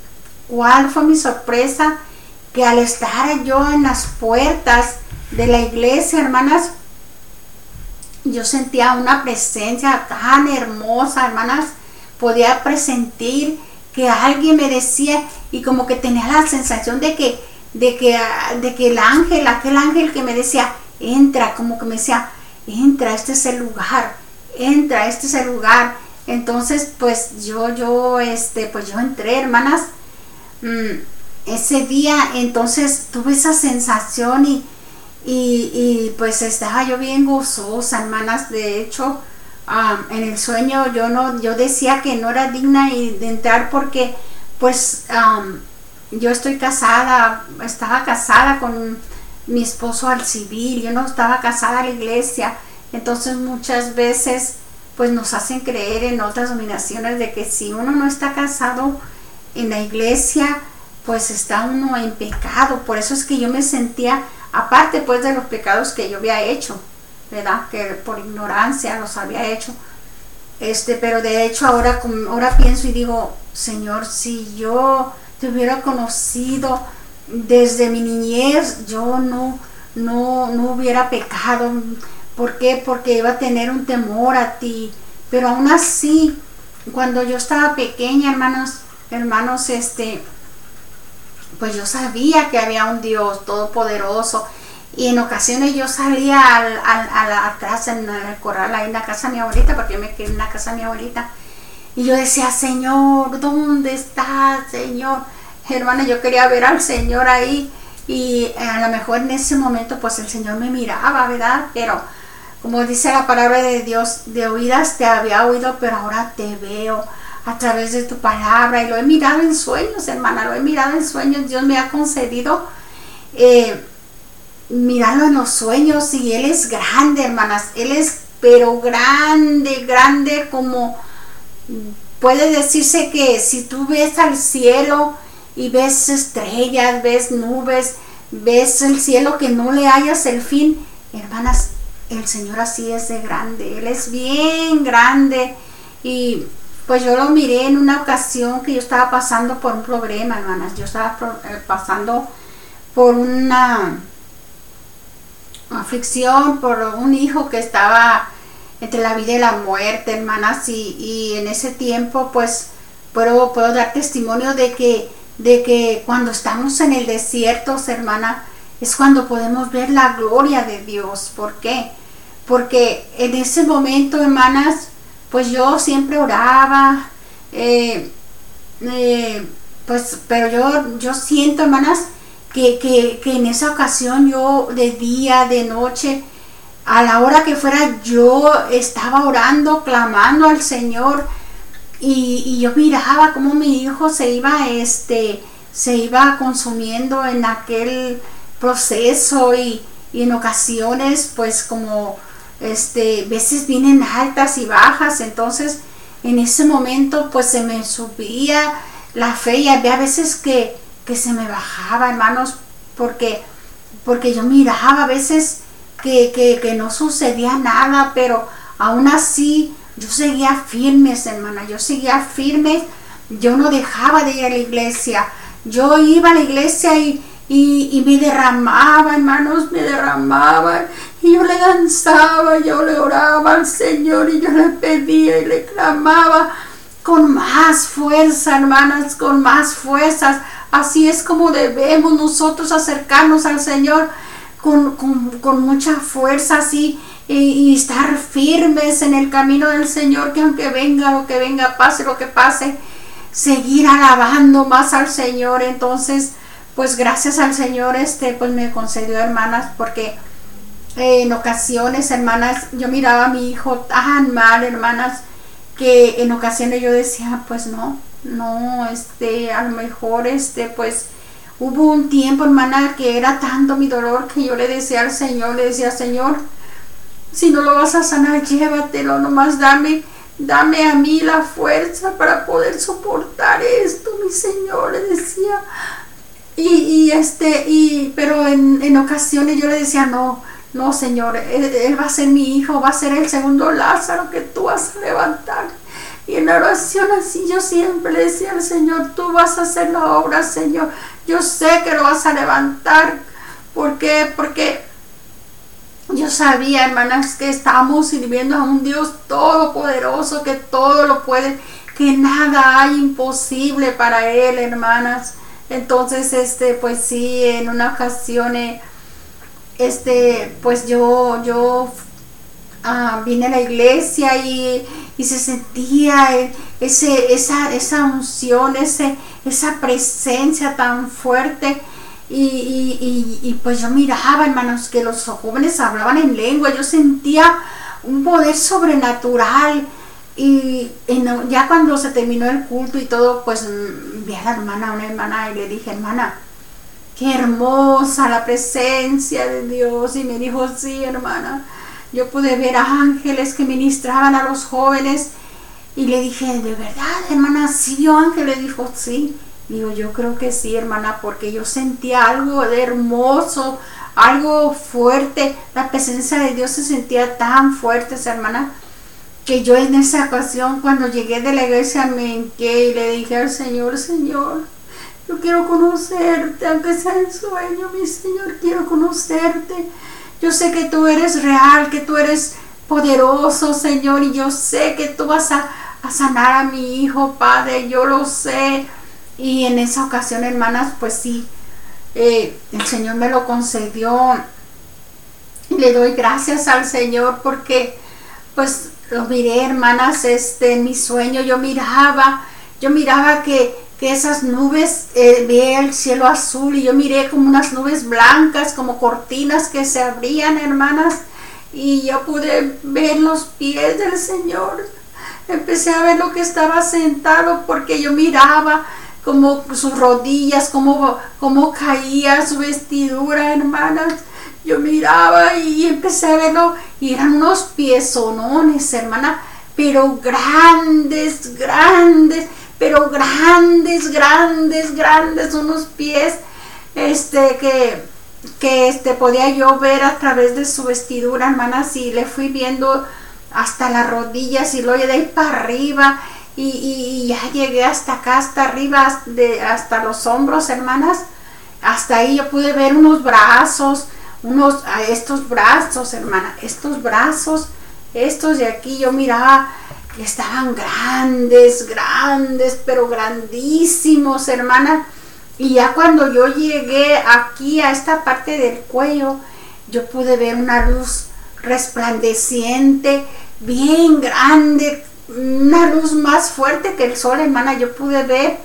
¿cuál fue mi sorpresa? Que al estar yo en las puertas de la iglesia, hermanas, yo sentía una presencia tan hermosa, hermanas, podía presentir que alguien me decía y como que tenía la sensación de que, de que, de que el ángel, aquel ángel que me decía, entra, como que me decía, entra, este es el lugar, entra, este es el lugar. Entonces, pues yo, yo, este, pues yo entré, hermanas, mm, ese día, entonces tuve esa sensación y, y, pues estaba yo bien gozosa, hermanas. De hecho, en el sueño yo no, yo decía que no era digna de entrar porque, pues, yo estoy casada, estaba casada con mi esposo al civil, yo no estaba casada a la iglesia. Entonces muchas veces pues nos hacen creer en otras dominaciones de que si uno no está casado en la iglesia, pues está uno en pecado. Por eso es que yo me sentía, aparte pues de los pecados que yo había hecho, ¿verdad? Que por ignorancia los había hecho. Este, pero de hecho ahora, ahora pienso y digo, Señor, si yo te hubiera conocido desde mi niñez, yo no, no, no hubiera pecado ¿Por qué? Porque iba a tener un temor a ti. Pero aún así, cuando yo estaba pequeña, hermanos, hermanos, este, pues yo sabía que había un Dios todopoderoso. Y en ocasiones yo salía al, atrás en el corral, ahí en la casa de mi abuelita, porque yo me quedé en la casa de mi abuelita. Y yo decía, Señor, ¿dónde estás, Señor? Hermana, yo quería ver al Señor ahí. Y a lo mejor en ese momento, pues el Señor me miraba, ¿verdad? Pero como dice la palabra de Dios, de oídas te había oído, pero ahora te veo a través de tu palabra y lo he mirado en sueños, hermana, lo he mirado en sueños. Dios me ha concedido eh, mirarlo en los sueños y Él es grande, hermanas. Él es, pero grande, grande como puede decirse que si tú ves al cielo y ves estrellas, ves nubes, ves el cielo que no le hayas el fin, hermanas, el Señor así es de grande, Él es bien grande. Y pues yo lo miré en una ocasión que yo estaba pasando por un problema, hermanas. Yo estaba eh, pasando por una aflicción, por un hijo que estaba entre la vida y la muerte, hermanas, y, y en ese tiempo pues puedo, puedo dar testimonio de que, de que cuando estamos en el desierto, hermana, es cuando podemos ver la gloria de Dios. ¿Por qué? Porque en ese momento, hermanas, pues yo siempre oraba, eh, eh, pues, pero yo, yo siento, hermanas, que, que, que en esa ocasión yo de día, de noche, a la hora que fuera yo estaba orando, clamando al Señor y, y, yo miraba cómo mi hijo se iba, este, se iba consumiendo en aquel proceso y, y en ocasiones pues como este veces vienen altas y bajas entonces en ese momento pues se me subía la fe y había veces que, que se me bajaba hermanos porque porque yo miraba a veces que, que, que no sucedía nada pero aún así yo seguía firmes hermana yo seguía firme yo no dejaba de ir a la iglesia yo iba a la iglesia y, y, me derramaba, hermanos, me derramaba. Yo le danzaba, yo le oraba al Señor y yo le pedía y le clamaba con más fuerza, hermanas, con más fuerzas. Así es como debemos nosotros acercarnos al Señor con, con, mucha fuerza, así, y, y, estar firmes en el camino del Señor, que aunque venga lo que venga, pase lo que pase, seguir alabando más al Señor. Entonces, pues gracias al Señor, este, pues me concedió hermanas, porque en ocasiones, hermanas, yo miraba a mi hijo tan mal, hermanas, que en ocasiones yo decía, pues no, no, este, a lo mejor, este, pues hubo un tiempo, hermana, que era tanto mi dolor que yo le decía al Señor, le decía, Señor, si no lo vas a sanar, llévatelo, nomás dame, dame a mí la fuerza para poder soportar esto, mi Señor, le decía, y, este, y, pero en, en, ocasiones yo le decía, no, no, Señor, él, va a ser mi hijo, va a ser el segundo Lázaro que tú vas a levantar. Y en oración así yo siempre decía al Señor, tú vas a hacer la obra, Señor. Yo sé que lo vas a levantar. ¿Por qué? Porque yo sabía, hermanas, que estamos sirviendo a un Dios todopoderoso, que todo lo puede, que nada hay imposible para Él, hermanas. Entonces, este, pues sí, en una ocasión, eh, este, pues yo, yo ah, vine a la iglesia y, se sentía eh, ese, esa, esa unción, ese, esa presencia tan fuerte. Y, y, y, pues yo miraba, hermanos, que los jóvenes hablaban en lengua, yo sentía un poder sobrenatural y ya cuando se terminó el culto y todo, pues mm, vi a la hermana, una hermana, y le dije, hermana, qué hermosa la presencia de Dios. Y me dijo, sí, hermana, yo pude ver ángeles que ministraban a los jóvenes. Y le dije, ¿de verdad, hermana? ¿Sí vio ángeles? Dijo, sí. Digo, yo creo que sí, hermana, porque yo sentía algo de hermoso, algo fuerte. La presencia de Dios se sentía tan fuerte, hermana que yo en esa ocasión cuando llegué de la iglesia me hinqué y le dije al Señor, Señor, yo quiero conocerte, aunque sea en sueño, mi Señor, quiero conocerte. Yo sé que tú eres real, que tú eres poderoso, Señor, y yo sé que tú vas a, sanar a mi hijo, Padre, yo lo sé. Y en esa ocasión, hermanas, pues sí, eh, el Señor me lo concedió. Le doy gracias al Señor porque, pues, lo miré, hermanas, este, en mi sueño yo miraba, yo miraba que, que esas nubes, eh, veía el cielo azul y yo miré como unas nubes blancas, como cortinas que se abrían, hermanas, y yo pude ver los pies del Señor. Empecé a ver lo que estaba sentado porque yo miraba como sus rodillas, como, como caía su vestidura, hermanas. Yo miraba y empecé a verlo. Y eran unos piezonones, hermana, pero grandes, grandes, pero grandes, grandes, grandes, unos pies, este, que, que este, podía yo ver a través de su vestidura, hermana, y le fui viendo hasta las rodillas y luego de ahí para arriba y, y, ya llegué hasta acá, hasta arriba, de, hasta los hombros, hermanas. Hasta ahí yo pude ver unos brazos, unos, estos brazos, hermana, estos brazos, estos de aquí, yo miraba estaban grandes, grandes, pero grandísimos, hermana. Y ya cuando yo llegué aquí a esta parte del cuello, yo pude ver una luz resplandeciente, bien grande, una luz más fuerte que el sol, hermana, yo pude ver,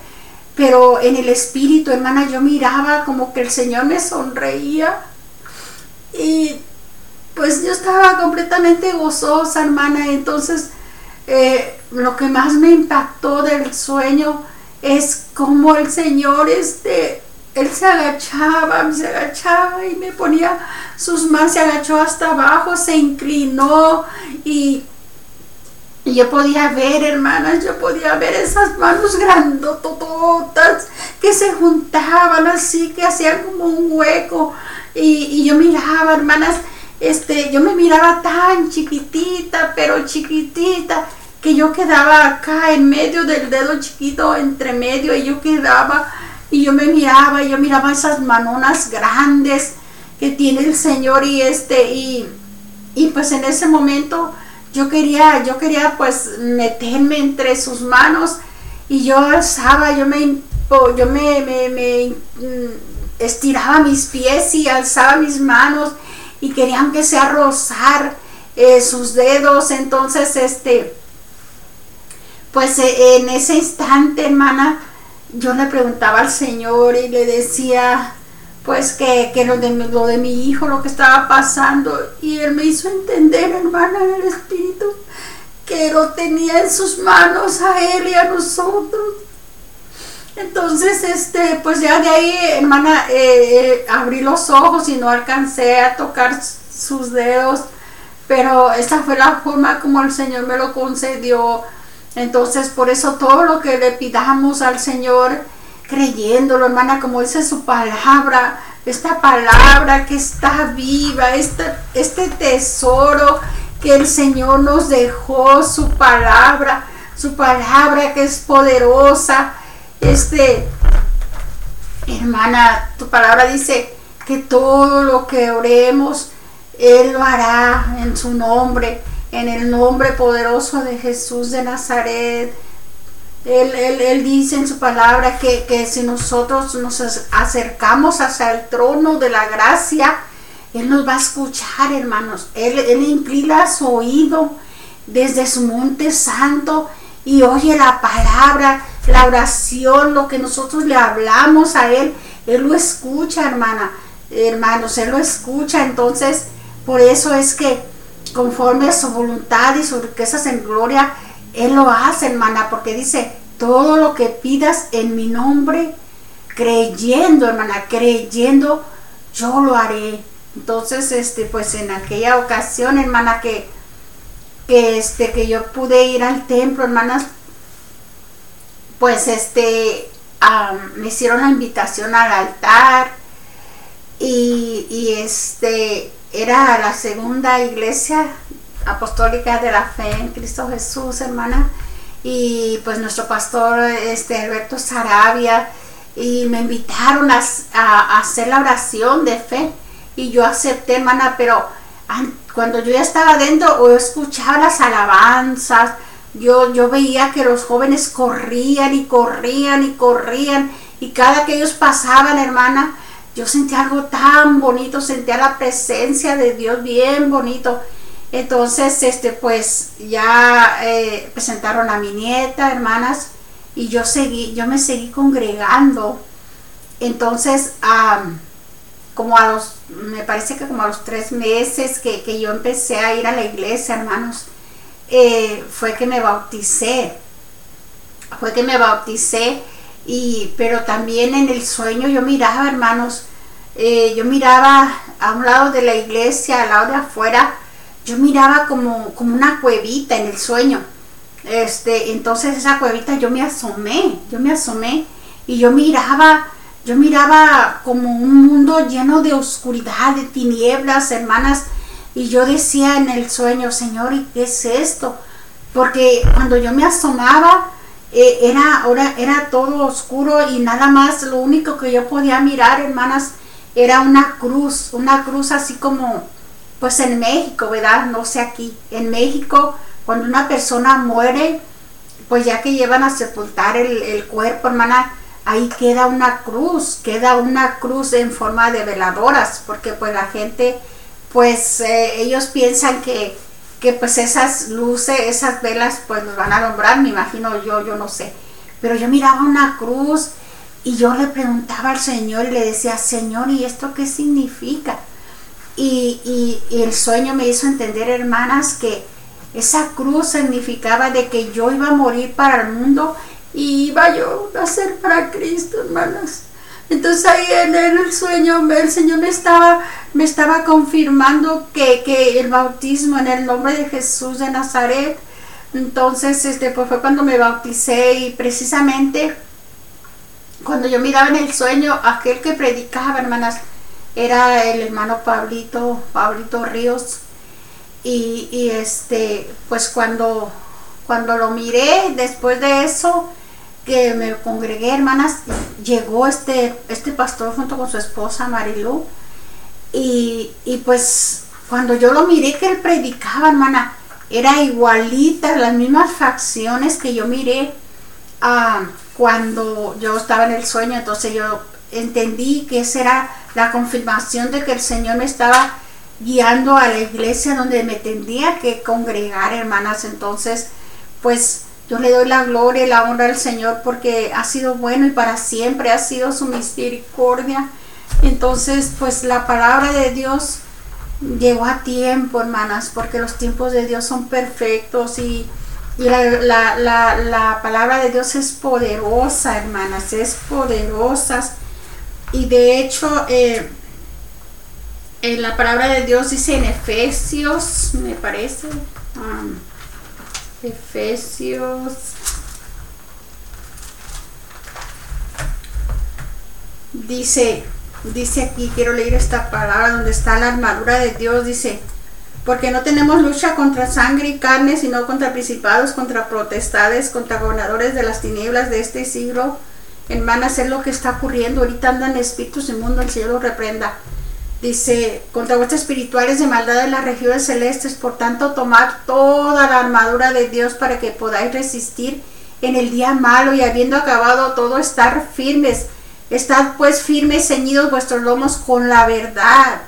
pero en el espíritu, hermana, yo miraba como que el Señor me sonreía. Y pues yo estaba completamente gozosa, hermana, entonces eh, lo que más me impactó del sueño es como el Señor, este, él se agachaba, se agachaba y me ponía sus manos, se agachó hasta abajo, se inclinó y, yo podía ver, hermanas, yo podía ver esas manos grandotototas que se juntaban así, que hacían como un hueco. Y yo miraba, hermanas, este, yo me miraba tan chiquitita, pero chiquitita, que yo quedaba acá en medio del dedo chiquito, entre medio, y yo quedaba y yo me miraba, y yo miraba esas manonas grandes que tiene el Señor y este, y, y pues en ese momento yo quería, yo quería pues meterme entre sus manos y yo alzaba, yo me, yo me, me, mm, estiraba mis pies y alzaba mis manos y quería aunque sea rozar eh, sus dedos, entonces este, pues eh, en ese instante, hermana, yo le preguntaba al Señor y le decía, pues que, lo, de, lo de mi hijo, lo que estaba pasando, y él me hizo entender, hermana, en el Espíritu, que lo tenía en sus manos a él y a nosotros. Entonces, este, pues ya de ahí, hermana, eh, eh, abrí los ojos y no alcancé a tocar sus dedos, pero esa fue la forma como el Señor me lo concedió entonces, por eso todo lo que le pidamos al Señor, creyéndolo, hermana, como dice su palabra, esta palabra que está viva, este, este tesoro que el Señor nos dejó, su palabra, su palabra que es poderosa. Este, hermana, tu palabra dice que todo lo que oremos, Él lo hará en su nombre en el nombre poderoso de Jesús de Nazaret. Él, dice en su palabra que, si nosotros nos acercamos hacia el trono de la gracia, Él nos va a escuchar, hermanos. Él, él inclina su oído desde su monte santo y oye la palabra, la oración, lo que nosotros le hablamos a Él. Él lo escucha, hermana. Hermanos, Él lo escucha. Entonces, por eso es que conforme a su voluntad y sus riquezas en gloria, Él lo hace, hermana, porque dice, todo lo que pidas en mi nombre, creyendo, hermana, creyendo, yo lo haré. Entonces, este, pues en aquella ocasión, hermana, que, que este, que yo pude ir al templo, hermanas, pues este, me hicieron la invitación al altar y, y este, era la segunda iglesia apostólica de la fe en Cristo Jesús, hermana. Y pues nuestro pastor, este Alberto Sarabia, y me invitaron a, hacer la oración de fe. Y yo acepté, hermana, pero cuando yo ya estaba dentro o escuchaba las alabanzas, yo, yo veía que los jóvenes corrían y corrían y corrían. Y cada que ellos pasaban, hermana, yo sentí algo tan bonito, sentía la presencia de Dios bien bonito. Entonces, este, pues ya eh, presentaron a mi nieta, hermanas, y yo seguí, yo me seguí congregando. Entonces, como a los, me parece que como a los tres meses que, yo empecé a ir a la iglesia, hermanos, eh, fue que me bauticé. Fue que me bauticé y, pero también en el sueño yo miraba, hermanos, eh, yo miraba a un lado de la iglesia, al lado de afuera, yo miraba como, como una cuevita en el sueño. Este, entonces esa cuevita yo me asomé, yo me asomé y yo miraba, yo miraba como un mundo lleno de oscuridad, de tinieblas, hermanas, y yo decía en el sueño, Señor, ¿y qué es esto? Porque cuando yo me asomaba, eh, era, ahora era todo oscuro y nada más, lo único que yo podía mirar, hermanas, era una cruz, una cruz así como, pues en México, ¿verdad? No sé aquí, en México, cuando una persona muere, pues ya que llevan a sepultar el, cuerpo, hermana, ahí queda una cruz, queda una cruz en forma de veladoras, porque pues la gente, pues eh, ellos piensan que que pues esas luces, esas velas pues nos van a alumbrar, me imagino yo, yo no sé. Pero yo miraba una cruz y yo le preguntaba al Señor y le decía, Señor, ¿y esto qué significa? Y, y, el sueño me hizo entender, hermanas, que esa cruz significaba de que yo iba a morir para el mundo y yo a nacer para Cristo, hermanas. Entonces ahí en el sueño el Señor me estaba, me estaba confirmando que, que, el bautismo en el nombre de Jesús de Nazaret. Entonces este, pues fue cuando me bauticé y precisamente cuando yo miraba en el sueño, aquel que predicaba, hermanas, era el hermano Pablito, Pablito Ríos. Y, y este, pues cuando, cuando lo miré, después de eso, que me congregué, hermanas, llegó este, este pastor junto con su esposa Marilu. Y, y pues cuando yo lo miré que él predicaba, hermana, era igualita, las mismas facciones que yo miré ah, cuando yo estaba en el sueño. Entonces yo entendí que esa era la confirmación de que el Señor me estaba guiando a la iglesia donde me tendría que congregar, hermanas. Entonces, pues yo le doy la gloria y la honra al Señor porque ha sido bueno y para siempre ha sido su misericordia. Entonces, pues la palabra de Dios llegó a tiempo, hermanas, porque los tiempos de Dios son perfectos y, la, palabra de Dios es poderosa, hermanas, es poderosa. Y de hecho, eh, en la palabra de Dios dice en Efesios, me parece. Um, Efesios. Dice, dice aquí, quiero leer esta palabra donde está la armadura de Dios, dice, porque no tenemos lucha contra sangre y carne, sino contra principados, contra protestades, contra gobernadores de las tinieblas de este siglo. Hermanas, es lo que está ocurriendo. Ahorita andan espíritus mundo el cielo reprenda. Dice, contra vuestras espirituales de maldad en las regiones celestes, por tanto tomad toda la armadura de Dios para que podáis resistir en el día malo y habiendo acabado todo estar firmes. Estad pues firmes, ceñidos vuestros lomos con la verdad.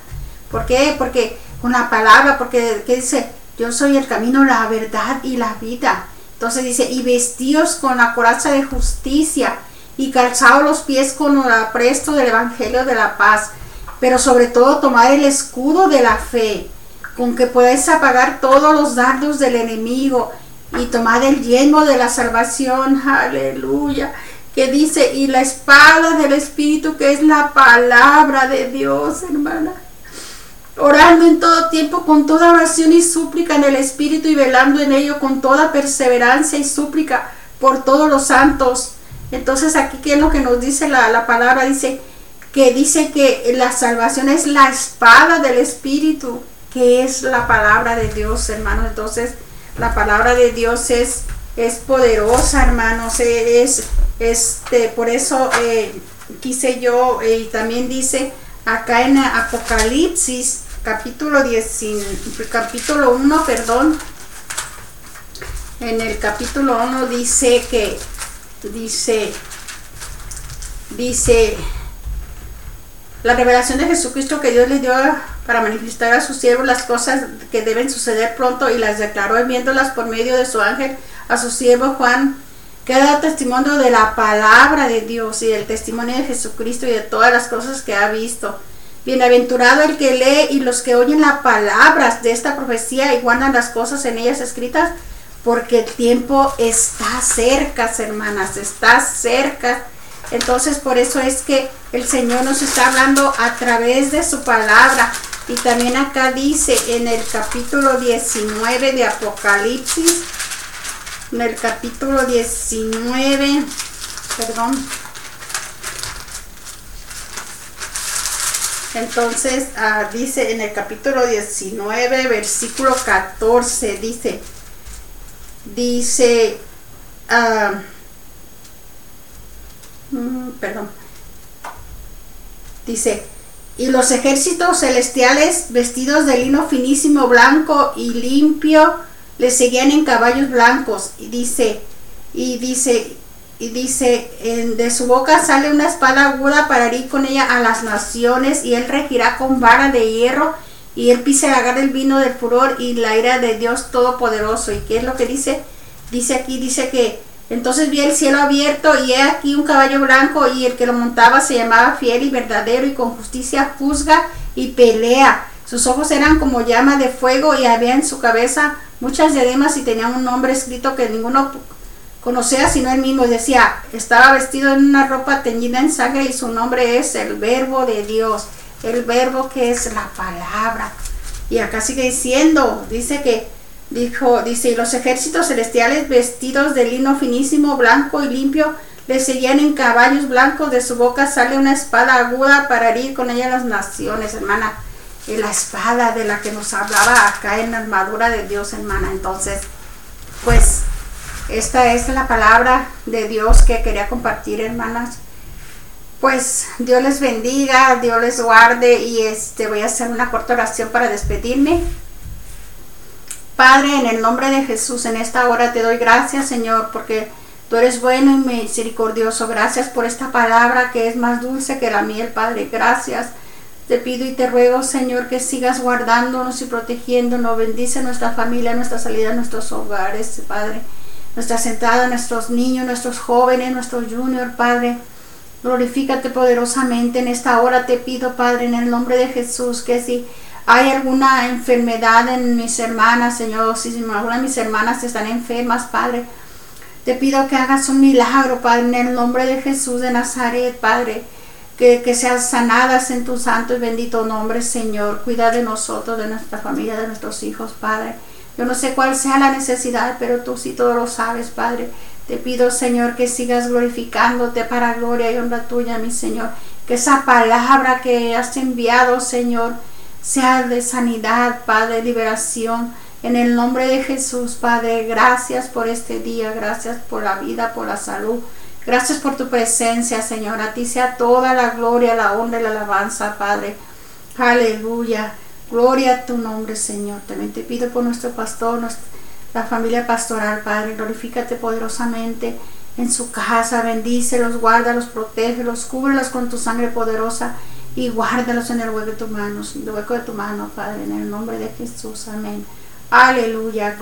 ¿Por qué? Porque con la palabra, porque ¿qué dice? Yo soy el camino, la verdad y la vida. Entonces dice, y vestíos con la coraza de justicia y calzados los pies con el apresto del evangelio de la paz pero sobre todo tomar el escudo de la fe, con que podáis apagar todos los dardos del enemigo y tomar el yelmo de la salvación, aleluya, que dice, y la espada del Espíritu, que es la palabra de Dios, hermana. Orando en todo tiempo con toda oración y súplica en el Espíritu y velando en ello con toda perseverancia y súplica por todos los santos. Entonces aquí, ¿qué es lo que nos dice la, la palabra? Dice, que dice que la salvación es la espada del Espíritu, que es la palabra de Dios, hermanos. Entonces, la palabra de Dios es, es poderosa, hermanos. Es, este, por eso eh, quise yo, eh, y también dice acá en Apocalipsis, capítulo 10, capítulo 1, perdón. En el capítulo 1 dice que, dice, dice, la revelación de Jesucristo que Dios le dio para manifestar a sus siervos las cosas que deben suceder pronto y las declaró enviándolas por medio de su ángel a su siervo Juan, que da testimonio de la palabra de Dios y del testimonio de Jesucristo y de todas las cosas que ha visto. Bienaventurado el que lee y los que oyen las palabras de esta profecía y guardan las cosas en ellas escritas, porque el tiempo está cerca, hermanas, está cerca entonces por eso es que el Señor nos está hablando a través de su palabra. Y también acá dice en el capítulo 19 de Apocalipsis, en el capítulo 19, perdón. Entonces ah, dice en el capítulo 19, versículo 14, dice, dice, uh, mm, perdón, dice, y los ejércitos celestiales vestidos de lino finísimo, blanco y limpio, le seguían en caballos blancos. Y dice, y dice, y dice, de su boca sale una espada aguda para herir con ella a las naciones, y él regirá con vara de hierro, y él pisará el vino del furor y la ira de Dios Todopoderoso. ¿Y qué es lo que dice? Dice aquí, dice que entonces vi el cielo abierto y he aquí un caballo blanco y el que lo montaba se llamaba fiel y verdadero y con justicia juzga y pelea. Sus ojos eran como llama de fuego y había en su cabeza muchas diademas y tenía un nombre escrito que ninguno conocía sino él mismo. Decía, estaba vestido en una ropa teñida en sangre y su nombre es el verbo de Dios, el verbo que es la palabra. Y acá sigue diciendo, dice que Dijo, dice, y los ejércitos celestiales vestidos de lino finísimo, blanco y limpio, le seguían en caballos blancos, de su boca sale una espada aguda para herir con ella las naciones, hermana. Y la espada de la que nos hablaba acá en la armadura de Dios, hermana. Entonces, pues, esta es la palabra de Dios que quería compartir, hermanas. Pues Dios les bendiga, Dios les guarde y este voy a hacer una corta oración para despedirme. Padre, en el nombre de Jesús, en esta hora te doy gracias, Señor, porque tú eres bueno y misericordioso. Gracias por esta palabra que es más dulce que la miel, Padre. Gracias. Te pido y te ruego, Señor, que sigas guardándonos y protegiéndonos. Bendice nuestra familia, nuestra salida, nuestros hogares, Padre. Nuestra sentada, nuestros niños, nuestros jóvenes, nuestros juniors, Padre. Glorifícate poderosamente en esta hora. Te pido, Padre, en el nombre de Jesús, que si hay alguna enfermedad en mis hermanas, Señor, si alguna de mis hermanas están enfermas, Padre, te pido que hagas un milagro, Padre, en el nombre de Jesús de Nazaret, Padre. Que, que sean sanadas en tu santo y bendito nombre, Señor. Cuida de nosotros, de nuestra familia, de nuestros hijos, Padre. Yo no sé cuál sea la necesidad, pero tú sí todo lo sabes, Padre. Te pido, Señor, que sigas glorificándote para gloria y honra tuya, mi Señor. Que esa palabra que has enviado, Señor, sea de sanidad, Padre, liberación. En el nombre de Jesús, Padre, gracias por este día, gracias por la vida, por la salud. Gracias por tu presencia, Señor. A ti sea toda la gloria, la honra y la alabanza, Padre. Aleluya. Gloria a tu nombre, Señor. También te pido por nuestro pastor, la familia pastoral, Padre. Glorifícate poderosamente en su casa. Bendícelos, guárdalos, protégelos, cúbrelos con tu sangre poderosa y guárdalos en el hueco de tu mano, el hueco de tu mano, Padre, en el nombre de Jesús. Amén. Aleluya.